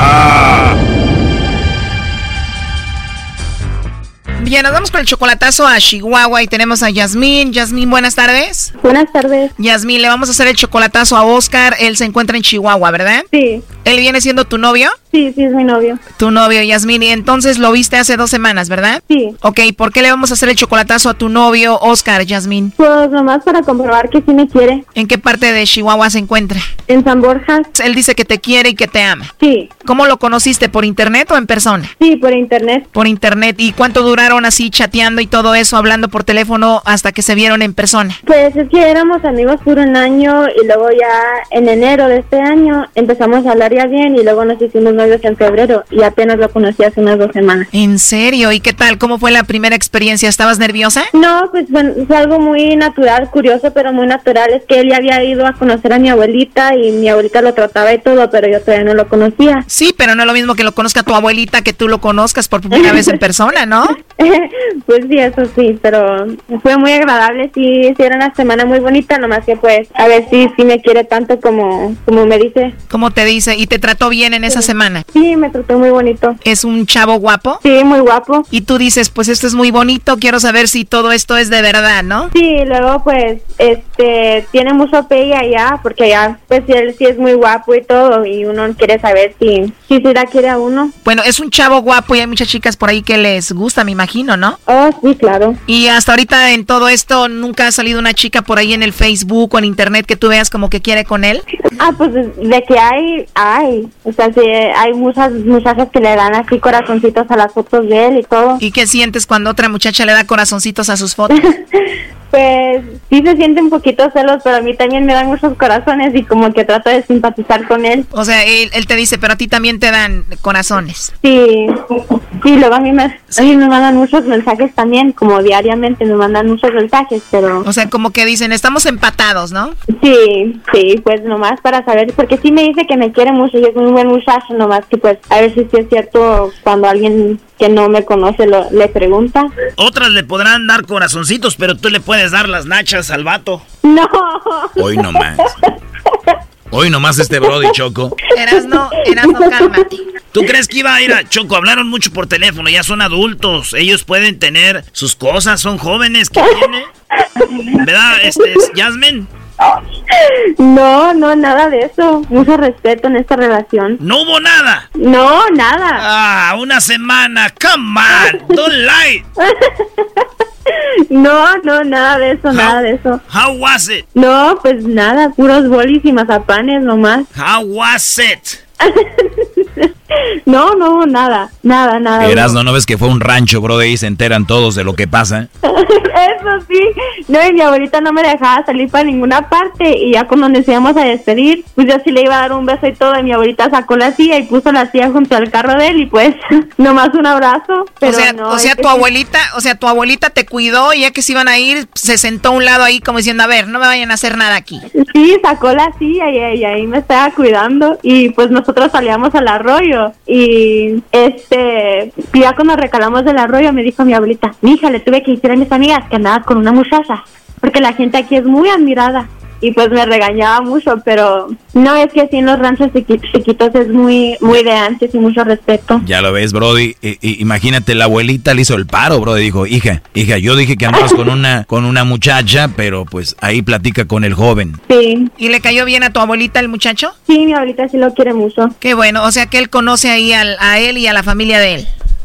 Bien, nos vamos con el chocolatazo a Chihuahua y tenemos a Yasmín. Yasmín, buenas tardes. Buenas tardes. Yasmín, le vamos a hacer el chocolatazo a Oscar. Él se encuentra en Chihuahua, ¿verdad? Sí. ¿Él viene siendo tu novio? Sí, sí, es mi novio. Tu novio, Yasmín. Y entonces lo viste hace dos semanas, ¿verdad? Sí. Ok, ¿por qué le vamos a hacer el chocolatazo a tu novio, Oscar, Yasmín? Pues nomás para comprobar que sí me quiere. ¿En qué parte de Chihuahua se encuentra? En San Borja. Él dice que te quiere y que te ama. Sí. ¿Cómo lo conociste? ¿Por internet o en persona? Sí, por internet. Por internet. ¿Y cuánto duraron así chateando y todo eso, hablando por teléfono hasta que se vieron en persona? Pues es que éramos amigos por un año y luego ya en enero de este año empezamos a hablar ya bien y luego nos hicimos novios en febrero y apenas lo conocí hace unas dos semanas. ¿En serio? ¿Y qué tal? ¿Cómo fue la primera experiencia? ¿Estabas nerviosa? No, pues bueno, fue algo muy natural, curioso, pero muy natural. Es que él ya había ido a conocer a mi abuelita y mi abuelita lo trataba y todo, pero yo todavía no lo conocía. Sí, pero no es lo mismo que lo conozca tu abuelita que tú lo conozcas por primera vez en persona, ¿no? [laughs] pues sí, eso sí, pero fue muy agradable, sí, sí era una semana muy bonita, nomás que pues a ver si sí me quiere tanto como, como me dice. ¿Cómo te dice? ¿Y te trató bien en esa semana? Sí, me trató muy bonito. ¿Es un chavo guapo? Sí, muy guapo. Y tú dices, pues esto es muy bonito, quiero saber si todo esto es de verdad, ¿no? Sí, luego pues este tiene mucho apellido allá, porque allá pues él sí es muy guapo y todo, y uno quiere saber si, si sí la quiere a uno. Bueno, es un chavo guapo y hay muchas chicas por ahí que les gusta, me imagino, ¿no? Oh, sí, claro. Y hasta ahorita en todo esto nunca ha salido una chica por ahí en el Facebook o en internet que tú veas como que quiere con él. Ah, pues de que hay, hay. O sea, sí, hay muchas muchachas que le dan así corazoncitos a las fotos de él y todo. ¿Y qué sientes cuando otra muchacha le da corazoncitos a sus fotos? [laughs] Pues sí se siente un poquito celos, pero a mí también me dan muchos corazones y como que trato de simpatizar con él. O sea, él, él te dice, pero a ti también te dan corazones. Sí, sí, luego a mí, me, a mí me mandan muchos mensajes también, como diariamente me mandan muchos mensajes, pero... O sea, como que dicen, estamos empatados, ¿no? Sí, sí, pues nomás para saber, porque sí me dice que me quiere mucho y es un buen muchacho, nomás que pues a ver si sí es cierto cuando alguien que no me conoce lo, le pregunta. Otras le podrán dar corazoncitos, pero tú le puedes dar las nachas al vato. No. Hoy nomás. Hoy nomás este Brody Choco. Eras no, eras no, cálmate. ¿Tú crees que iba a ir a Choco? Hablaron mucho por teléfono, ya son adultos. Ellos pueden tener sus cosas, son jóvenes. ¿Qué tiene? ¿Verdad, este, Jasmine? [laughs] No, no, nada de eso. Mucho respeto en esta relación. ¿No hubo nada? No, nada. Ah, una semana. Come on, don't lie. [laughs] No, no, nada de eso, nada de eso. How was it? No, pues nada, puros bolis y mazapanes nomás. How was it? [laughs] No, no, nada, nada, nada. Eras, ¿no, ¿no ves que fue un rancho, bro? De ahí se enteran todos de lo que pasa. [laughs] Eso sí. No, y mi abuelita no me dejaba salir para ninguna parte. Y ya cuando nos íbamos a despedir, pues yo sí le iba a dar un beso y todo. Y mi abuelita sacó la silla y puso la silla junto al carro de él. Y pues, [laughs] nomás un abrazo. Pero o sea, no, o sea tu sí. abuelita, o sea, tu abuelita te cuidó y ya que se iban a ir, se sentó a un lado ahí como diciendo, a ver, no me vayan a hacer nada aquí. Sí, sacó la silla y, y ahí me estaba cuidando y pues nosotros salíamos al arroyo y este, ya cuando recalamos del arroyo me dijo mi abuelita, mija, le tuve que decir a mis amigas que andabas con una muchacha, porque la gente aquí es muy admirada y pues me regañaba mucho, pero no es que así en los ranchos chiqui- chiquitos es muy, muy de antes y mucho respeto. Ya lo ves, Brody. I- imagínate, la abuelita le hizo el paro, Brody. Dijo, hija, hija, yo dije que andabas con una, [laughs] con una muchacha, pero pues ahí platica con el joven. Sí. ¿Y le cayó bien a tu abuelita el muchacho? Sí, mi abuelita sí lo quiere mucho. Qué bueno, o sea que él conoce ahí al- a él y a la familia de él.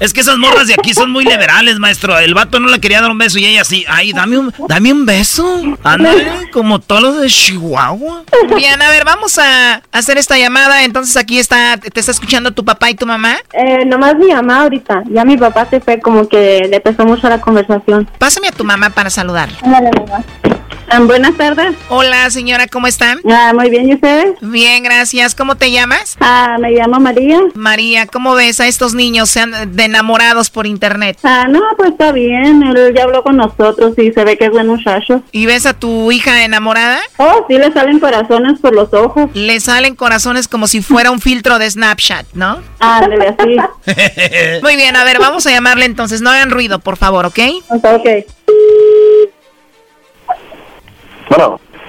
Es que esas morras de aquí son muy liberales, maestro. El vato no le quería dar un beso y ella sí. Ay, dame un, dame un beso. Ándale, como todos los de Chihuahua. Bien, a ver, vamos a hacer esta llamada. Entonces aquí está, te está escuchando tu papá y tu mamá. Eh, nomás mi mamá ahorita, ya mi papá se fue como que le pesó mucho la conversación. Pásame a tu mamá para saludarla. Ándale, mamá. Ah, buenas tardes. Hola, señora, ¿cómo están? Ah, muy bien, ¿y ustedes? Bien, gracias. ¿Cómo te llamas? Ah, me llamo María. María, ¿cómo ves a estos niños sean de enamorados por internet? Ah, no, pues está bien, él ya habló con nosotros y se ve que es buen muchacho. ¿Y ves a tu hija enamorada? Oh, sí, le salen corazones por los ojos. Le salen corazones como si fuera un filtro de Snapchat, ¿no? Ándale, así. [laughs] Muy bien, a ver, vamos a llamarle entonces. No hagan ruido, por favor, ¿ok? Ok. Bueno,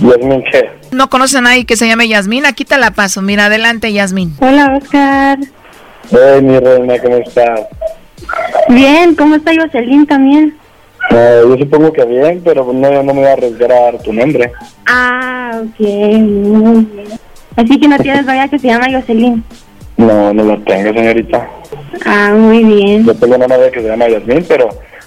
Yasmín, ¿qué? ¿No conocen a nadie que se llame Yasmín? Aquí te la paso. Mira, adelante, Yasmín. Hola, Oscar. Hey, mi reina, ¿cómo estás? Bien, ¿cómo está Jocelyn también? Eh, yo supongo que bien, pero no, no me voy a arriesgar a dar tu nombre. Ah, ok, muy bien. Así que no tienes novia que se llama Jocelyn. No, no la tengo, señorita. Ah, muy bien. Yo tengo una novia que se llama Yasmín, pero,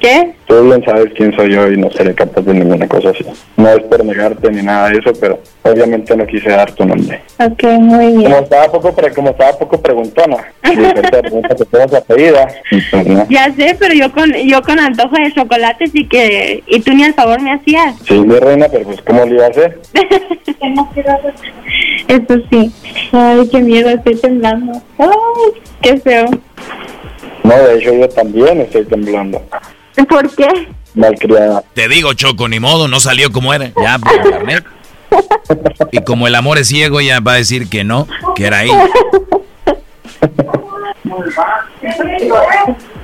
¿Qué? Tú bien sabes quién soy yo y no seré capaz de ninguna cosa así. No es por negarte ni nada de eso, pero obviamente no quise dar tu nombre. Ok, muy bien. Como estaba poco, pre- como estaba poco preguntona, apellida, pues no. Ya sé, pero yo con yo con antojo de chocolates y que y tú ni al favor me hacías. Sí, mi reina, pero pues ¿cómo le iba a hacer? [laughs] Eso sí. Ay, qué miedo, estoy temblando. Ay, qué feo. No, de hecho yo también estoy temblando. ¿Por qué? Malcriada. Te digo, Choco, ni modo, no salió como era. Ya, por internet. Y como el amor es ciego, ella va a decir que no, que era ella.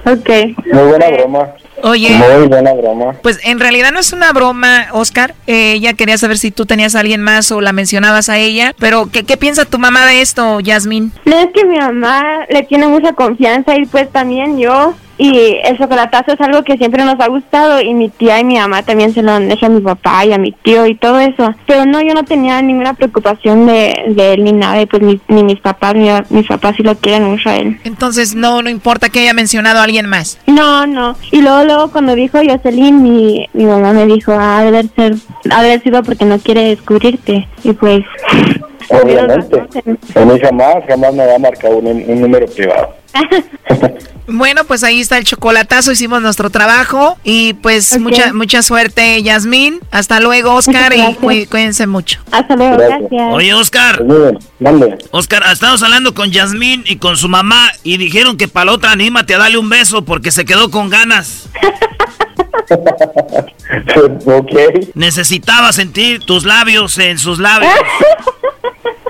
Ok. Muy buena broma. Oye. Muy buena broma. Pues en realidad no es una broma, Oscar. Eh, ella quería saber si tú tenías a alguien más o la mencionabas a ella. Pero, ¿qué, qué piensa tu mamá de esto, Yasmín? No es que mi mamá le tiene mucha confianza y pues también yo. Y el chocolatazo es algo que siempre nos ha gustado y mi tía y mi mamá también se lo han hecho a mi papá y a mi tío y todo eso. Pero no, yo no tenía ninguna preocupación de, de él ni nada y pues ni, ni mis papás, ni mis papás sí lo quieren mucho a él. Entonces, no, no importa que haya mencionado a alguien más. No, no. Y luego, luego cuando dijo Jocelyn, mi, mi mamá me dijo, ah, debe ser, ha de haber sido porque no quiere descubrirte. Y pues, Obviamente. A mí jamás, jamás me había marcado un, un número privado. [laughs] Bueno, pues ahí está el chocolatazo, hicimos nuestro trabajo y pues mucha mucha suerte, Yasmín. Hasta luego, Oscar, y Gracias. cuí- cuídense mucho. Hasta luego, gracias. Oye, Oscar. Mande. Oscar, estamos hablando con Yasmín y con su mamá y dijeron que para la otra anímate a darle un beso porque se quedó con ganas. [laughs] ok. Necesitaba sentir tus labios en sus labios. [laughs]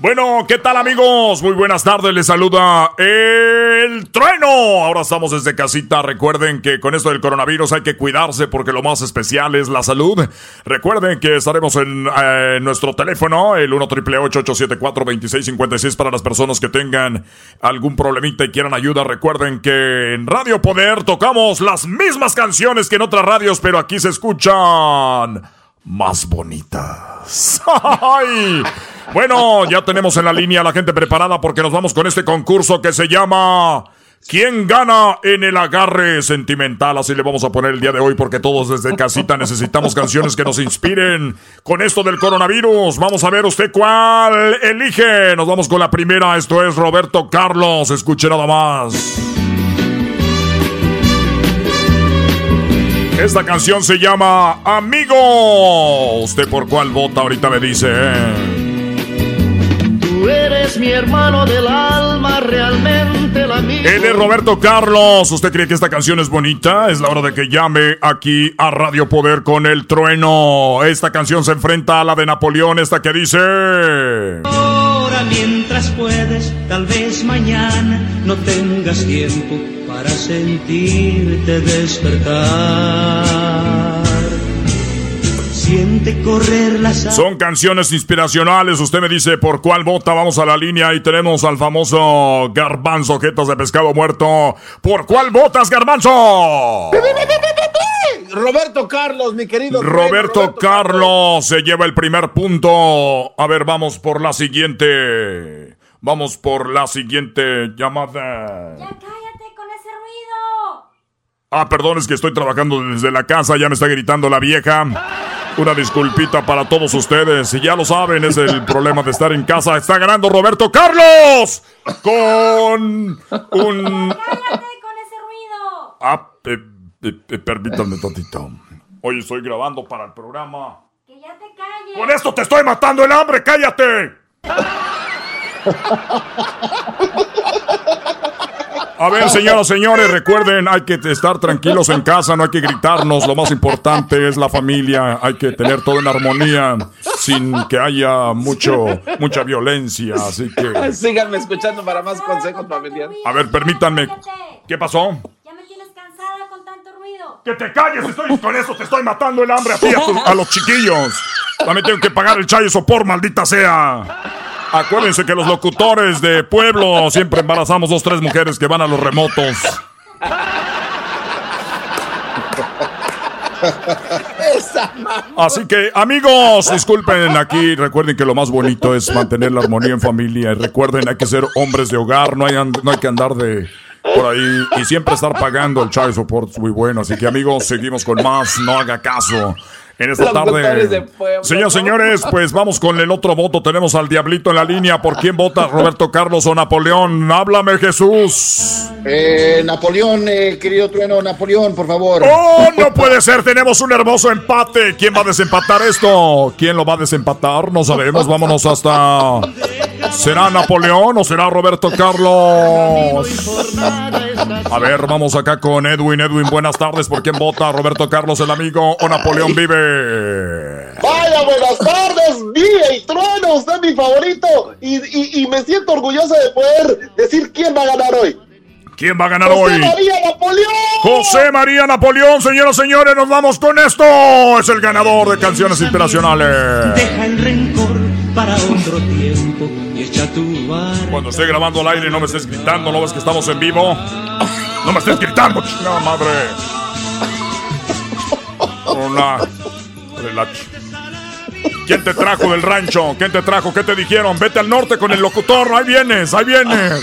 Bueno, ¿qué tal amigos? Muy buenas tardes, les saluda el trueno. Ahora estamos desde casita. Recuerden que con esto del coronavirus hay que cuidarse porque lo más especial es la salud. Recuerden que estaremos en eh, nuestro teléfono, el 1 triple 874 2656 para las personas que tengan algún problemita y quieran ayuda. Recuerden que en Radio Poder tocamos las mismas canciones que en otras radios, pero aquí se escuchan más bonitas. [laughs] Bueno, ya tenemos en la línea a la gente preparada porque nos vamos con este concurso que se llama ¿Quién gana en el agarre sentimental? Así le vamos a poner el día de hoy porque todos desde casita necesitamos canciones que nos inspiren con esto del coronavirus. Vamos a ver usted cuál elige. Nos vamos con la primera. Esto es Roberto Carlos. Escuche nada más. Esta canción se llama Amigo. ¿Usted por cuál vota? Ahorita me dice. ¿eh? Tú eres mi hermano del alma, realmente el amigo. Él es Roberto Carlos. ¿Usted cree que esta canción es bonita? Es la hora de que llame aquí a Radio Poder con el trueno. Esta canción se enfrenta a la de Napoleón, esta que dice... Ahora mientras puedes, tal vez mañana no tengas tiempo para sentirte despertar. Siente correr la sangre. Son canciones inspiracionales. Usted me dice por cuál vota. Vamos a la línea y tenemos al famoso Garbanzo, objetos de pescado muerto. ¿Por cuál votas, Garbanzo? Roberto Carlos, mi querido. Roberto Carlos se lleva el primer punto. A ver, vamos por la siguiente. Vamos por la siguiente llamada. ¡Cállate con ese ruido! Ah, perdón, es que estoy trabajando desde la casa, ya me está gritando la vieja. Una disculpita para todos ustedes. Y ya lo saben, es el problema de estar en casa. Está ganando Roberto Carlos con un... Ah, eh, eh, eh, permítanme tantito. Hoy estoy grabando para el programa. Que ya te calles. ¡Con esto te estoy matando el hambre! ¡Cállate! [laughs] A ver, señoras, señores, recuerden, hay que estar tranquilos en casa, no hay que gritarnos, lo más importante es la familia, hay que tener todo en armonía, sin que haya mucho, mucha violencia, así que... Síganme escuchando para más consejos familiares. A ver, permítanme, ¿qué pasó? Ya me tienes cansada con tanto ruido. ¡Que te calles! Estoy con eso, te estoy matando el hambre a ti, a, a los chiquillos. También tengo que pagar el chayo sopor, maldita sea. Acuérdense que los locutores de pueblo siempre embarazamos dos, tres mujeres que van a los remotos. Así que, amigos, disculpen aquí. Recuerden que lo más bonito es mantener la armonía en familia. Y recuerden, hay que ser hombres de hogar. No hay, no hay que andar de por ahí y siempre estar pagando el child support. es Muy bueno. Así que, amigos, seguimos con más. No haga caso. En esta de tarde. Señores, ¿no? señores, pues vamos con el otro voto. Tenemos al Diablito en la línea. ¿Por quién vota? ¿Roberto Carlos o Napoleón? Háblame, Jesús. Eh, Napoleón, eh, querido trueno, Napoleón, por favor. ¡Oh, no puede ser! Tenemos un hermoso empate. ¿Quién va a desempatar esto? ¿Quién lo va a desempatar? No sabemos. Vámonos hasta. ¿Será Napoleón o será Roberto Carlos? A ver, vamos acá con Edwin. Edwin, buenas tardes. ¿Por quién vota? ¿Roberto Carlos, el amigo, o Napoleón vive? Vaya, buenas tardes, Vía y Trueno, usted es mi favorito y, y- y me siento orgulloso de poder decir quién va a ganar hoy. ¿Quién va a ganar José hoy? María Napoleón. José María Napoleón, señoras y señores, nos vamos con esto. Es el ganador de canciones internacionales. Deja el rencor para otro tiempo y echa tu bar. Cuando esté grabando al aire no me estés gritando, ¿no ves que estamos en vivo? No me estés gritando, chingada madre. Una. Relax. ¿Quién te trajo del rancho? ¿Quién te trajo? ¿Qué te dijeron? Vete al norte con el locutor. Ahí vienes, ahí vienes.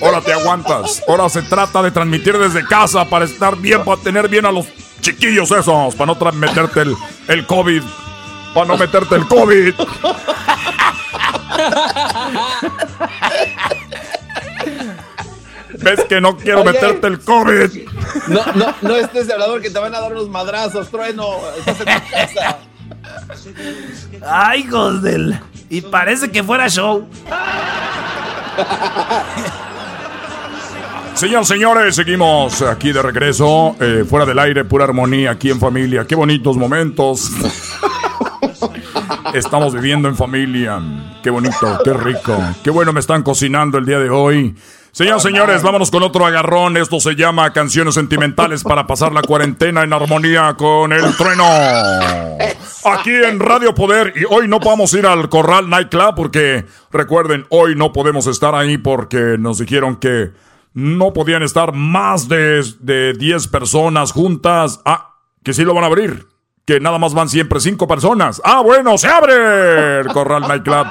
Ahora te aguantas. Ahora se trata de transmitir desde casa para estar bien, para tener bien a los chiquillos esos, para no meterte el, el COVID. Para no meterte el COVID. ¿Ves que no quiero Oye. meterte el COVID? No, no, no estés de hablador que te van a dar unos madrazos, trueno. Estás en tu casa. Ay, hijos del. Y parece que fuera show. Señoras, señores, seguimos aquí de regreso, eh, fuera del aire, pura armonía, aquí en familia. Qué bonitos momentos. Estamos viviendo en familia. Qué bonito, qué rico. Qué bueno me están cocinando el día de hoy. Señoras, señores, vámonos con otro agarrón. Esto se llama Canciones Sentimentales para pasar la cuarentena en armonía con el trueno. Aquí en Radio Poder. Y hoy no podemos ir al Corral Nightclub porque, recuerden, hoy no podemos estar ahí porque nos dijeron que no podían estar más de, de 10 personas juntas. Ah, que sí lo van a abrir. Que nada más van siempre 5 personas. Ah, bueno, se abre el Corral Nightclub.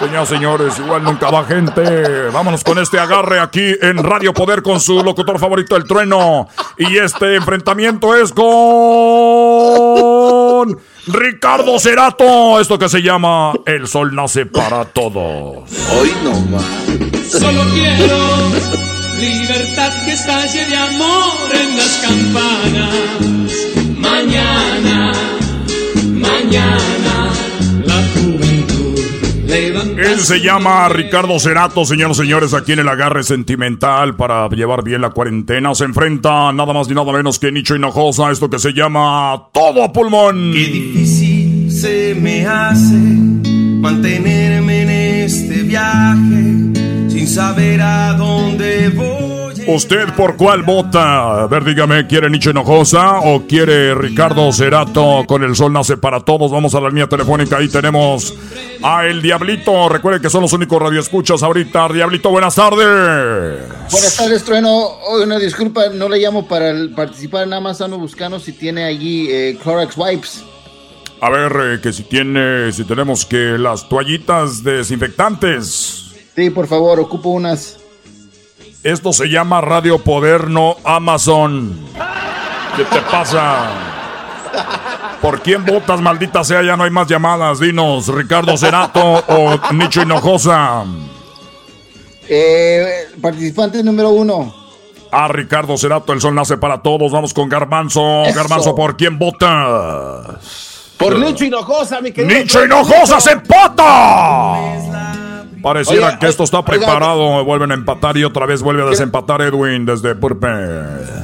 Señoras, señores, igual nunca va gente. Vámonos con este agarre aquí en Radio Poder con su locutor favorito, el trueno. Y este enfrentamiento es con Ricardo Cerato. Esto que se llama El Sol Nace para Todos. Hoy no más. Solo quiero libertad que estalle de amor en las campanas. Mañana, mañana, la. Él se llama Ricardo Cerato, señoras y señores, aquí en el agarre sentimental para llevar bien la cuarentena. Se enfrenta nada más ni nada menos que Nicho Hinojosa, esto que se llama Todo a Pulmón. Qué difícil se me hace mantenerme en este viaje sin saber a dónde voy. ¿Usted por cuál vota? A ver, dígame, ¿quiere Nicho Hinojosa o quiere Ricardo Cerato con el sol nace para todos? Vamos a la línea telefónica, ahí tenemos a El Diablito. Recuerden que son los únicos radioescuchas ahorita. Diablito, buenas tardes. Buenas tardes, Trueno. Hoy una disculpa, no le llamo para participar, nada más ando buscando si tiene allí eh, Clorox Wipes. A ver, eh, que si tiene, si tenemos que las toallitas desinfectantes. Sí, por favor, ocupo unas. Esto se llama Radio Poder, no Amazon. ¿Qué te pasa? ¿Por quién votas, maldita sea? Ya no hay más llamadas. Dinos, Ricardo Cerato o Nicho Hinojosa. Eh, participante número uno. Ah, Ricardo Cerato, el sol nace para todos. Vamos con Garbanzo. Eso. Garbanzo, ¿por quién votas? Por Nicho Hinojosa, mi querido. ¡Nicho Hinojosa se empata! Pareciera Oye, que esto está oiga, preparado. Vuelven a empatar y otra vez vuelve a desempatar Edwin desde Purpe.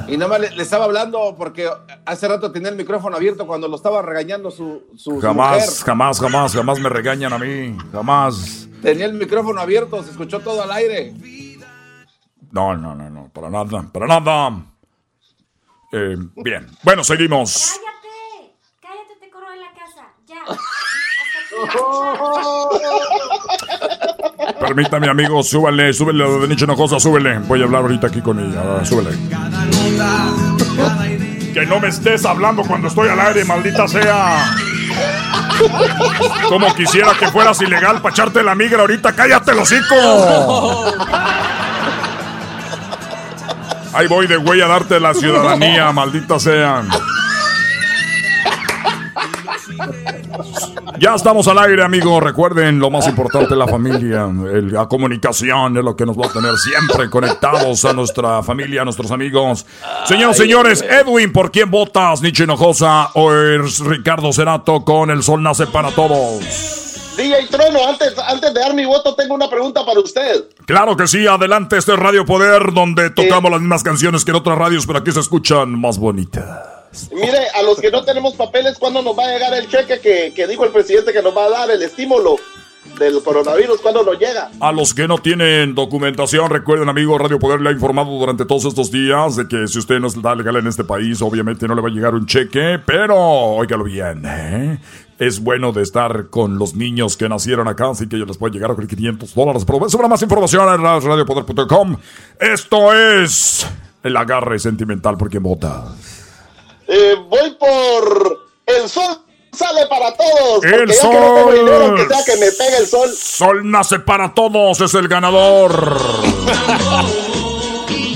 Y nada más le, le estaba hablando porque hace rato tenía el micrófono abierto cuando lo estaba regañando su, su, su Jamás, mujer. jamás, jamás, jamás me regañan a mí. Jamás. Tenía el micrófono abierto, se escuchó todo al aire. No, no, no, no, para nada, para nada. Eh, bien, bueno, seguimos. Cállate. Cállate, te corro de la casa. Ya. [laughs] [laughs] Permítame, amigo, súbele, súbele lo de Nicho Hinojosa, súbele. Voy a hablar ahorita aquí con ella, súbele. Que no me estés hablando cuando estoy al aire, maldita sea. Como quisiera que fueras ilegal para echarte la migra ahorita, cállate el hocico. Ahí voy de güey a darte la ciudadanía, maldita sean. Ya estamos al aire, amigos. Recuerden, lo más importante la familia. El- la comunicación es lo que nos va a tener siempre conectados a nuestra familia, a nuestros amigos. Señoras y señores, Edwin, ¿por quién votas? Nietzsche Hinojosa o es Ricardo Cerato con El Sol Nace para Todos. DJ Trono, antes, antes de dar mi voto, tengo una pregunta para usted. Claro que sí, adelante este es Radio Poder, donde tocamos las mismas canciones que en otras radios, pero aquí se escuchan más bonitas. Mire, a los que no tenemos papeles, ¿cuándo nos va a llegar el cheque que, que dijo el presidente que nos va a dar el estímulo del coronavirus? ¿Cuándo nos llega? A los que no tienen documentación, recuerden, amigo, Radio Poder le ha informado durante todos estos días de que si usted no está legal en este país, obviamente no le va a llegar un cheque, pero óigalo bien, ¿eh? Es bueno de estar con los niños que nacieron acá, así que yo les puede llegar a 500 dólares. Pero sobre más información en radiopoder.com. Esto es el agarre sentimental por quien vota. Eh, voy por el sol sale para todos. El ya que no tengo dinero, sol. aunque sea que me pegue el sol. Sol nace para todos, es el ganador.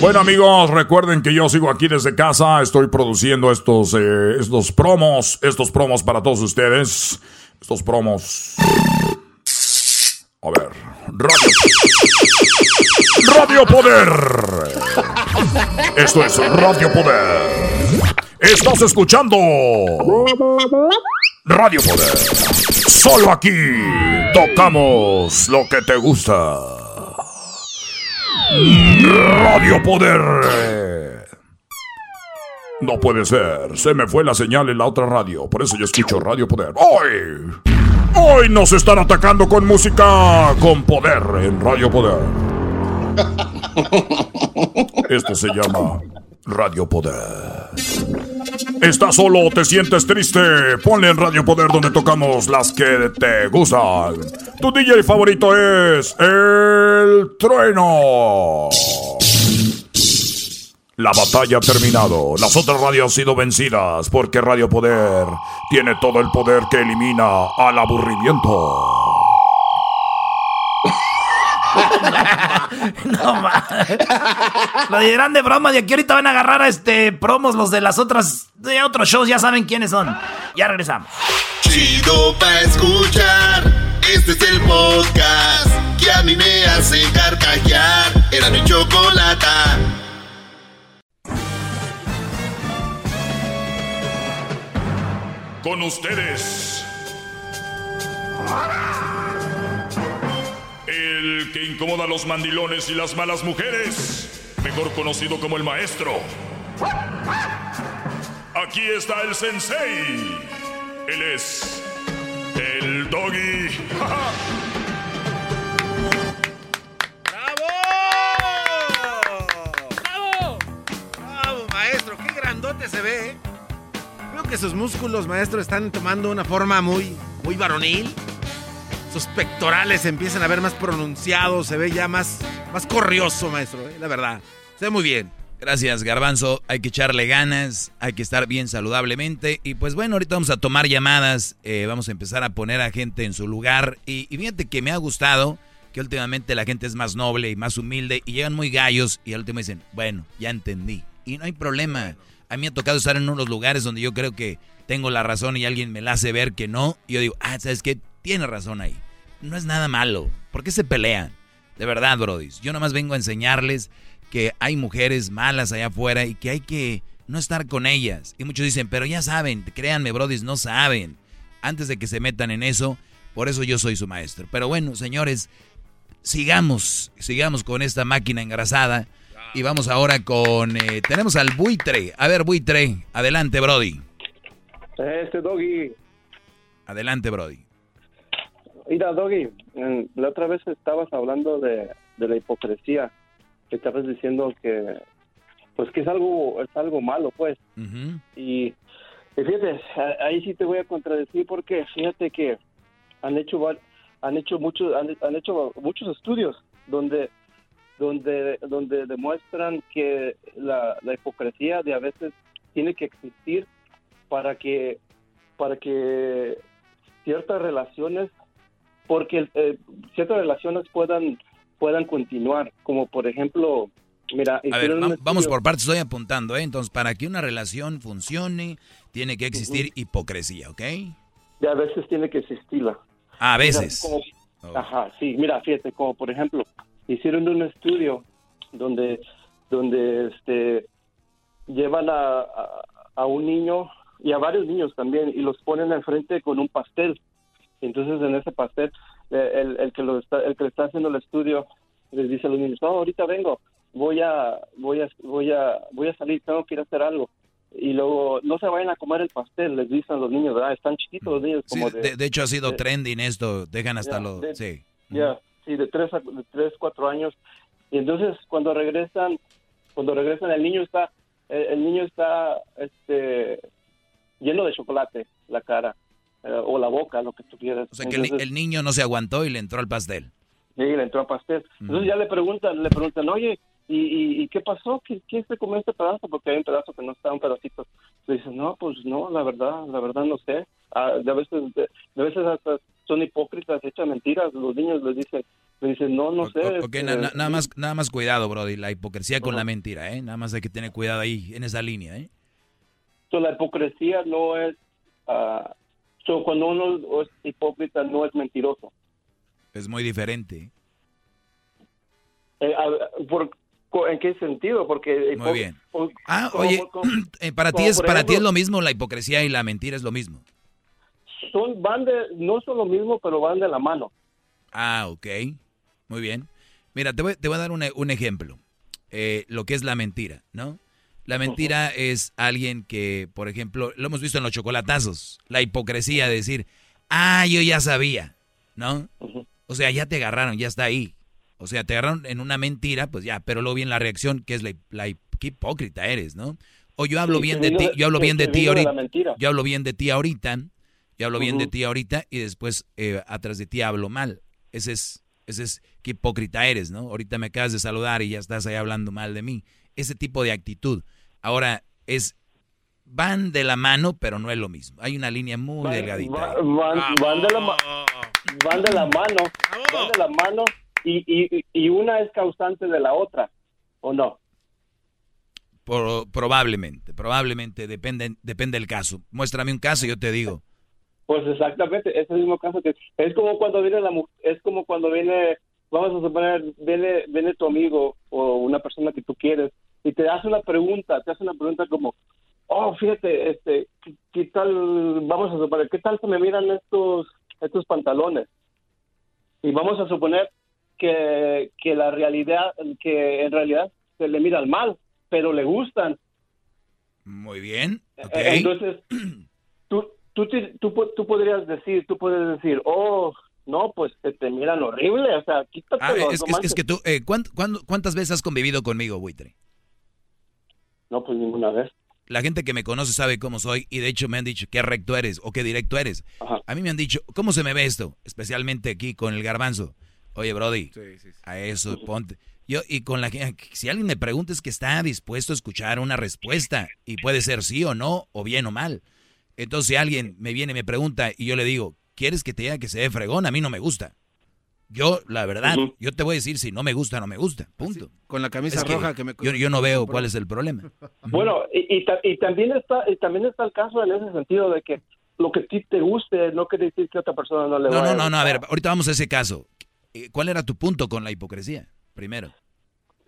Bueno amigos, recuerden que yo sigo aquí desde casa, estoy produciendo estos, eh, estos promos, estos promos para todos ustedes, estos promos. A ver, Radio, Radio Poder. Esto es Radio Poder. Estás escuchando Radio Poder. Solo aquí tocamos lo que te gusta. Radio Poder. No puede ser. Se me fue la señal en la otra radio. Por eso yo escucho Radio Poder. ¡Hoy! Hoy nos están atacando con música con poder en Radio Poder. Esto se llama Radio Poder. ¿Estás solo o te sientes triste? Ponle en Radio Poder donde tocamos las que te gustan. Tu DJ favorito es El Trueno. La batalla ha terminado. Las otras radios han sido vencidas porque Radio Poder tiene todo el poder que elimina al aburrimiento. [laughs] no más. Lo dirán de broma. De aquí ahorita van a agarrar a este promos los de las otras. De otros shows. Ya saben quiénes son. Ya regresamos. Chido pa' escuchar. Este es el podcast que a mí me hace carcajear. Era mi chocolata. Con ustedes. Que incomoda a los mandilones y las malas mujeres. Mejor conocido como el maestro. Aquí está el sensei. Él es el doggy. ¡Bravo! ¡Bravo, maestro! ¡Qué grandote se ve! eh. Veo que sus músculos, maestro, están tomando una forma muy, muy varonil. Sus pectorales empiezan a ver más pronunciados, se ve ya más, más corrioso, maestro, eh, la verdad. Se ve muy bien. Gracias, Garbanzo. Hay que echarle ganas, hay que estar bien saludablemente. Y pues bueno, ahorita vamos a tomar llamadas, eh, vamos a empezar a poner a gente en su lugar. Y, y fíjate que me ha gustado que últimamente la gente es más noble y más humilde y llegan muy gallos y al último dicen, bueno, ya entendí. Y no hay problema. A mí me ha tocado estar en unos lugares donde yo creo que tengo la razón y alguien me la hace ver que no. Y yo digo, ah, ¿sabes qué? Tiene razón ahí. No es nada malo. ¿Por qué se pelean? De verdad, Brody. Yo nomás vengo a enseñarles que hay mujeres malas allá afuera y que hay que no estar con ellas. Y muchos dicen, pero ya saben, créanme, Brody, no saben. Antes de que se metan en eso, por eso yo soy su maestro. Pero bueno, señores, sigamos, sigamos con esta máquina engrasada. Y vamos ahora con, eh, tenemos al buitre. A ver, buitre, adelante, Brody. Este Doggy. Adelante, Brody. Mira, Doggy, la otra vez estabas hablando de, la hipocresía. Que estabas diciendo que, pues que es algo, es algo malo, pues. y, fíjate, ahí sí te voy a contradecir porque fíjate que han hecho han hecho muchos han, hecho muchos estudios donde donde donde demuestran que la, la hipocresía de a veces tiene que existir para que para que ciertas relaciones porque eh, ciertas relaciones puedan puedan continuar como por ejemplo mira a ver, vamos por partes estoy apuntando ¿eh? entonces para que una relación funcione tiene que existir hipocresía ¿ok? y a veces tiene que existirla a veces oh. ajá sí mira fíjate como por ejemplo hicieron un estudio donde donde este llevan a, a un niño y a varios niños también y los ponen enfrente con un pastel. Entonces en ese pastel eh, el, el que lo está, el que está haciendo el estudio les dice a los niños, "No, ahorita vengo, voy a voy a voy a voy a salir, tengo que ir a hacer algo." Y luego no se vayan a comer el pastel, les dicen a los niños, ¿verdad? Están chiquitos los niños como de, de, hecho ha sido trending esto, dejan hasta los sí. Ya, sí, de tres a de tres, cuatro años. Y entonces cuando regresan cuando regresan el niño está el niño está este lleno de chocolate la cara eh, o la boca, lo que tú quieras. O sea que el, niño no se aguantó y le entró al pastel. Sí, le entró al pastel. Entonces ya le preguntan, le preguntan, oye, ¿y, y, qué pasó? ¿Qué, ¿Quién se comió este pedazo? Porque hay un pedazo que no está, un pedacito. Le dicen, no, pues no, la verdad, la verdad no sé. Ah, de, veces, de, veces hasta son hipócritas, echan mentiras. Los niños les dicen, le dicen, no, no sé. Ok, este, nada, más, nada más cuidado, Brody, la hipocresía con la mentira, ¿eh? Nada más hay que tener cuidado ahí, en esa línea, ¿eh? la hipocresía no es, uh, cuando uno es hipócrita no es mentiroso. Es muy diferente. Eh, por, ¿En qué sentido? Porque muy bien. ah, oye, [clears throat] eh, para ti es para ti es lo mismo la hipocresía y la mentira es lo mismo. Son van de no son lo mismo, pero van de la mano. Ah, ok. Muy bien. Mira, te voy, te voy a dar un, un ejemplo. Eh, lo que es la mentira, ¿no? La mentira es alguien que, por ejemplo, lo hemos visto en los chocolatazos, la hipocresía de decir, ah, yo ya sabía, ¿no? O sea, ya te agarraron, ya está ahí. O sea, te agarraron en una mentira, pues ya, pero luego viene la reacción, que es la, qué hipócrita eres, ¿no? O yo hablo bien de ti, yo hablo bien de ti ahorita, yo hablo bien de ti ahorita, yo hablo bien de ti ahorita y después eh, atrás de ti hablo mal. Ese es, ese es qué hipócrita eres, ¿no? Ahorita me acabas de saludar y ya estás ahí hablando mal de mí. Ese tipo de actitud. Ahora, es van de la mano, pero no es lo mismo. Hay una línea muy delgadita. Van, van, de la, van, de la, mano, van de la mano y, y, y, una es causante de la otra, ¿o no? probablemente, probablemente, depende, depende del caso. Muéstrame un caso y yo te digo. Pues exactamente, es el mismo caso que es como cuando viene la es como cuando viene, vamos a suponer, viene, viene tu amigo o una persona que tú quieres y te hace una pregunta, te hace una pregunta como, oh, fíjate, este, ¿qué, tal, vamos a suponer, qué tal se me miran estos, estos pantalones? Y vamos a suponer que, que la realidad, que en realidad se le miran mal, pero le gustan. Muy bien. Eh, entonces, [clears throat] tú, tú, tú, tú, podrías decir, tú puedes decir, oh, no, pues te, miran horrible, o sea, quítate ah, es, es, que tú, eh, ¿cuántas veces has convivido conmigo, buitre? No, pues ninguna vez. La gente que me conoce sabe cómo soy y de hecho me han dicho qué recto eres o qué directo eres. A mí me han dicho, ¿cómo se me ve esto? Especialmente aquí con el garbanzo. Oye, Brody, a eso ponte. Yo, y con la gente, si alguien me pregunta es que está dispuesto a escuchar una respuesta y puede ser sí o no, o bien o mal. Entonces, si alguien me viene y me pregunta y yo le digo, ¿quieres que te diga que se ve fregón? A mí no me gusta. Yo, la verdad, yo te voy a decir si no me gusta o no me gusta, punto. con la camisa roja que me... Yo, yo no veo cuál es el problema. Bueno, y, y, y también está y también está el caso en ese sentido de que lo que a ti te guste no quiere decir que a otra persona no le No, vaya no, a no, no, a ver, ahorita vamos a ese caso. Eh, ¿Cuál era tu punto con la hipocresía? Primero.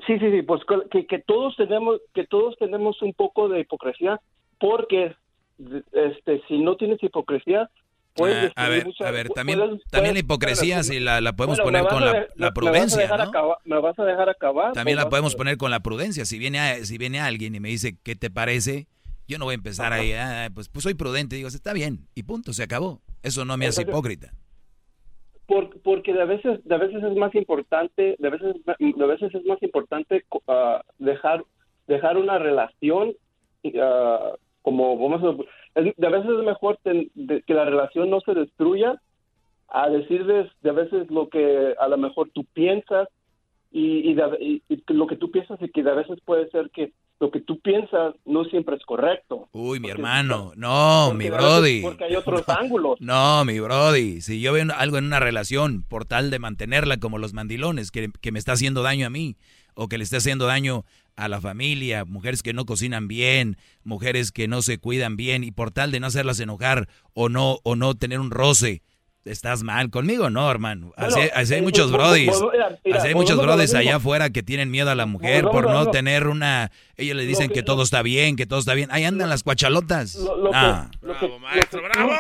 Sí, sí, sí, pues que, que todos tenemos que todos tenemos un poco de hipocresía porque este si no tienes hipocresía Ah, a ver, a ver, también, puedes- también la hipocresía, bueno, si la, la podemos bueno, poner con la, de- la me- me vas prudencia, ¿no? acabar- me vas a dejar acabar También la podemos poner con la prudencia. Si viene, a- si viene alguien y me dice, ¿qué te parece? Yo no voy a empezar ahí, ah, pues, pues soy prudente. Digo, está bien, y punto, se acabó. Eso no me hace hipócrita. Por- porque de veces de veces es más importante de veces de veces es más importante ah, dejar dejar una relación ah, como vamos a de veces es mejor ten- de- que la relación no se destruya a decirles de veces lo que a lo mejor tú piensas y, y, de- y- y lo que tú piensas y que de veces puede ser que lo que tú piensas no siempre es correcto Uy, mi hermano, no, mi a brody. porque hay otros [laughs] ángulos No, mi brody. Si yo veo algo en una relación por tal de mantenerla como los mandilones, que, que me está haciendo daño a mí, o que le está haciendo daño a la familia, mujeres que no cocinan bien, mujeres que no se cuidan bien, y por tal de no hacerlas enojar o no, o no tener un roce, estás mal. Conmigo no, hermano. Así, Bueno, así hay eh, muchos eh, brodis. Así hay muchos brodis allá afuera que tienen miedo a la mujer por no tener una... Ellos le dicen que, todo está bien, que todo está bien. Ahí andan las cuachalotas. lo, lo Ah. que, lo que, maestro, bravo.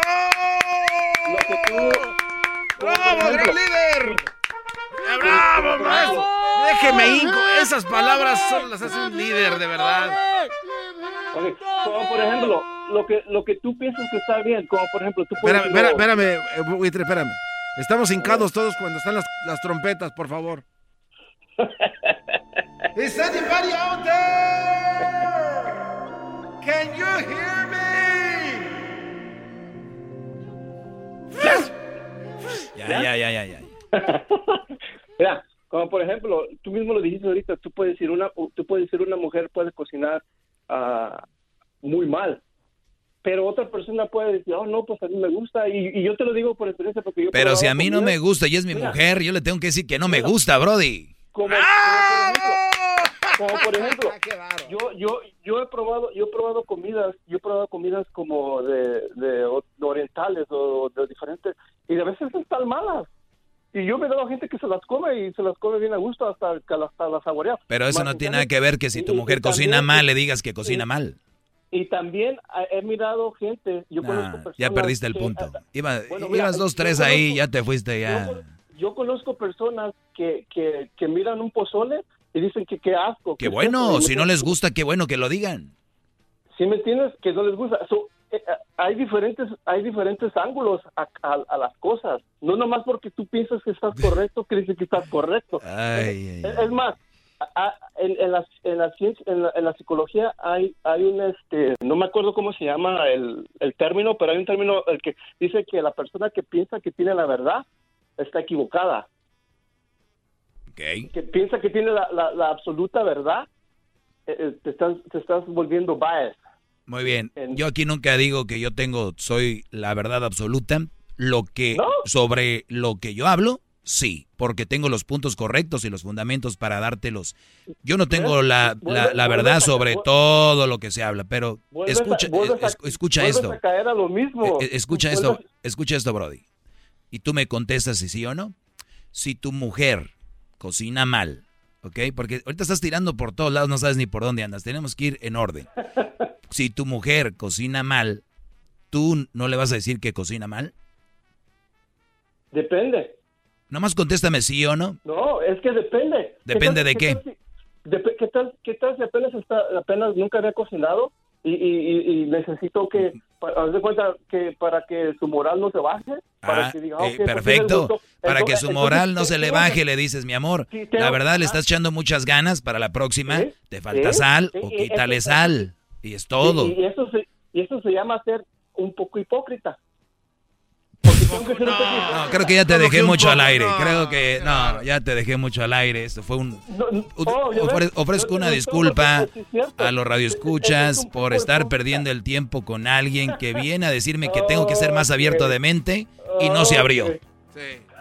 ¡Bravo, gran líder! ¡Eh, ¡Bravo, maestro! Déjeme hinco. Esas palabras solo las hace un líder, de verdad. Como por ejemplo, lo que, lo que tú piensas que está bien, como por ejemplo, tú puedes Espérame, espérame, "Oh, espérame, eh, buitre, espérame. Estamos hincados todos cuando están las, las trompetas, por favor. [laughs] Is anybody out there? Can you hear me? Ya, ya, ya, ya, ya. [laughs] Mira, como por ejemplo, tú mismo lo dijiste ahorita, tú puedes decir una, tú puedes decir una mujer puede cocinar ah, muy mal, pero otra persona puede decir, oh no, pues a mí me gusta y, y yo te lo digo por experiencia porque yo. Pero si a mí no comida me gusta y es mi Mira. mujer, yo le tengo que decir que no me gusta, Brody. Como, como por ejemplo, como por ejemplo, [laughs] yo, yo, yo he probado, yo he probado comidas, yo he probado comidas como de, de de orientales o de diferentes y a veces están malas. Y yo me he dado a gente que se las come y se las come bien a gusto hasta que las, hasta las saborea. Pero eso Más no tiene nada que ver que si tu mujer también- cocina mal, le digas que cocina mal. Y también he mirado gente, yo conozco personas ya perdiste el que- punto. Iba- Bueno, mira, ibas dos, tres conozco- ahí, ya te fuiste ya. Yo conozco personas que, que, que miran un pozole y dicen que qué asco. Qué bueno, si no les gusta, qué bueno que lo digan. ¿Sí me entiendes? Que no les gusta. So, hay diferentes hay diferentes ángulos a, a- a las cosas. No nomás porque tú piensas que estás [laughs] correcto, dices que estás correcto. Ay, ay, Es, más, a- en, en la, en, la ciencia, en, la, en la psicología hay hay un, este, no me acuerdo cómo se llama el, el término, pero hay un término el que dice que la persona que piensa que tiene la verdad está equivocada. Que piensa que tiene la, la- la absoluta verdad, eh, eh, te, estás, te estás volviendo bias. Muy bien. Yo aquí nunca digo que yo tengo, soy la verdad absoluta. Lo que, sobre lo que yo hablo, sí, porque tengo los puntos correctos y los fundamentos para dártelos. Yo no tengo la, la, la verdad sobre todo lo que se habla, pero escucha, escucha esto. Escucha esto, escucha esto, Brody. Y tú me contestas si sí o no. Si tu mujer cocina mal, ¿ok? Porque ahorita estás tirando por todos lados, no sabes ni por dónde andas. Tenemos que ir en orden. [laughs] Si tu mujer cocina mal, ¿tú no le vas a decir que cocina mal? Depende. Nomás contéstame sí o no. No, es que depende. Depende tal- de qué. tal si- dep- ¿Qué tal, qué tal si apenas, está, apenas nunca había cocinado y, y, y- necesito que, para, haz de cuenta que para que su moral no se baje? Para Ah, que diga, eh, ok, pues perfecto. Para que su entonces, moral no se ¿qué le baje, le dices, mi amor, Sí, la verdad le ah. estás echando muchas ganas para la próxima. Sí, Te falta sí, sal o y quítale sal. Y es todo. Y, y eso se, y eso se llama ser un poco hipócrita. No, creo que ya te dejé mucho al aire. Creo que no, ya te dejé mucho al aire. Esto fue un ofrezco una disculpa a los radioescuchas por estar perdiendo el tiempo con alguien que viene a decirme que tengo que ser más abierto de mente y no se abrió.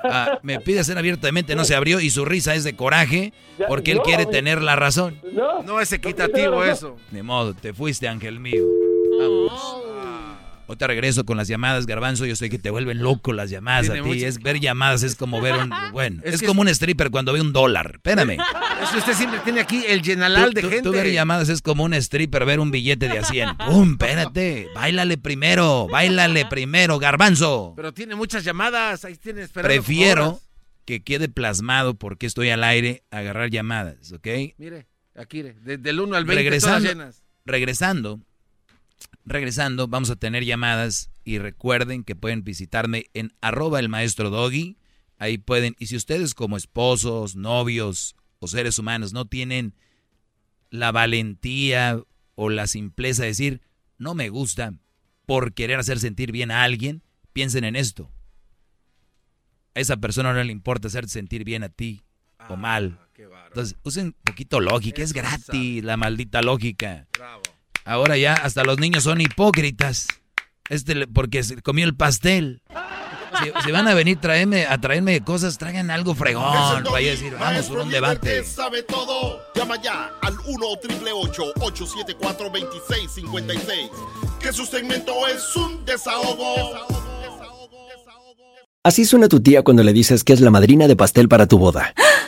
Ah, me pide hacer abiertamente, no se abrió y su risa es de coraje porque él quiere tener la razón. No, no es equitativo eso. Ni modo, te fuiste, ángel mío. Vamos. Ahorita regreso con las llamadas, Garbanzo. Yo sé que te vuelven loco las llamadas a ti. Es ver llamadas, es como ver un. [laughs] Bueno, es, como un stripper cuando ve un dólar. Espérame. [laughs] Es usted siempre tiene aquí el llenalal de gente. Tú ver llamadas es como un stripper ver un billete de a 100. [laughs] ¡Pum! Espérate. Báilale primero. Báilale primero, Garbanzo. Pero tiene muchas llamadas. Ahí tiene Prefiero que quede plasmado porque estoy al aire agarrar llamadas, ¿ok? Mire, aquí, desde el 1 al 20, regresando, todas llenas. Regresando regresando vamos a tener llamadas y recuerden que pueden visitarme en arroba el maestro doggy. Ahí pueden, y si ustedes como esposos, novios o seres humanos no tienen la valentía o la simpleza de decir, no me gusta por querer hacer sentir bien a alguien, piensen en esto. A esa persona no le importa hacer sentir bien a ti o ah, mal. Entonces, usen un poquito lógica, es gratis la maldita lógica. Bravo. Ahora ya hasta los niños son hipócritas. Este porque se comió el pastel. Si, van a venir traerme, a traerme cosas, traigan algo fregón. Vaya a decir, vamos por un debate. sabe todo. Llama ya al 1 874 2656 Que su segmento es un desahogo. Así suena tu tía cuando le dices que es la madrina de pastel para tu boda.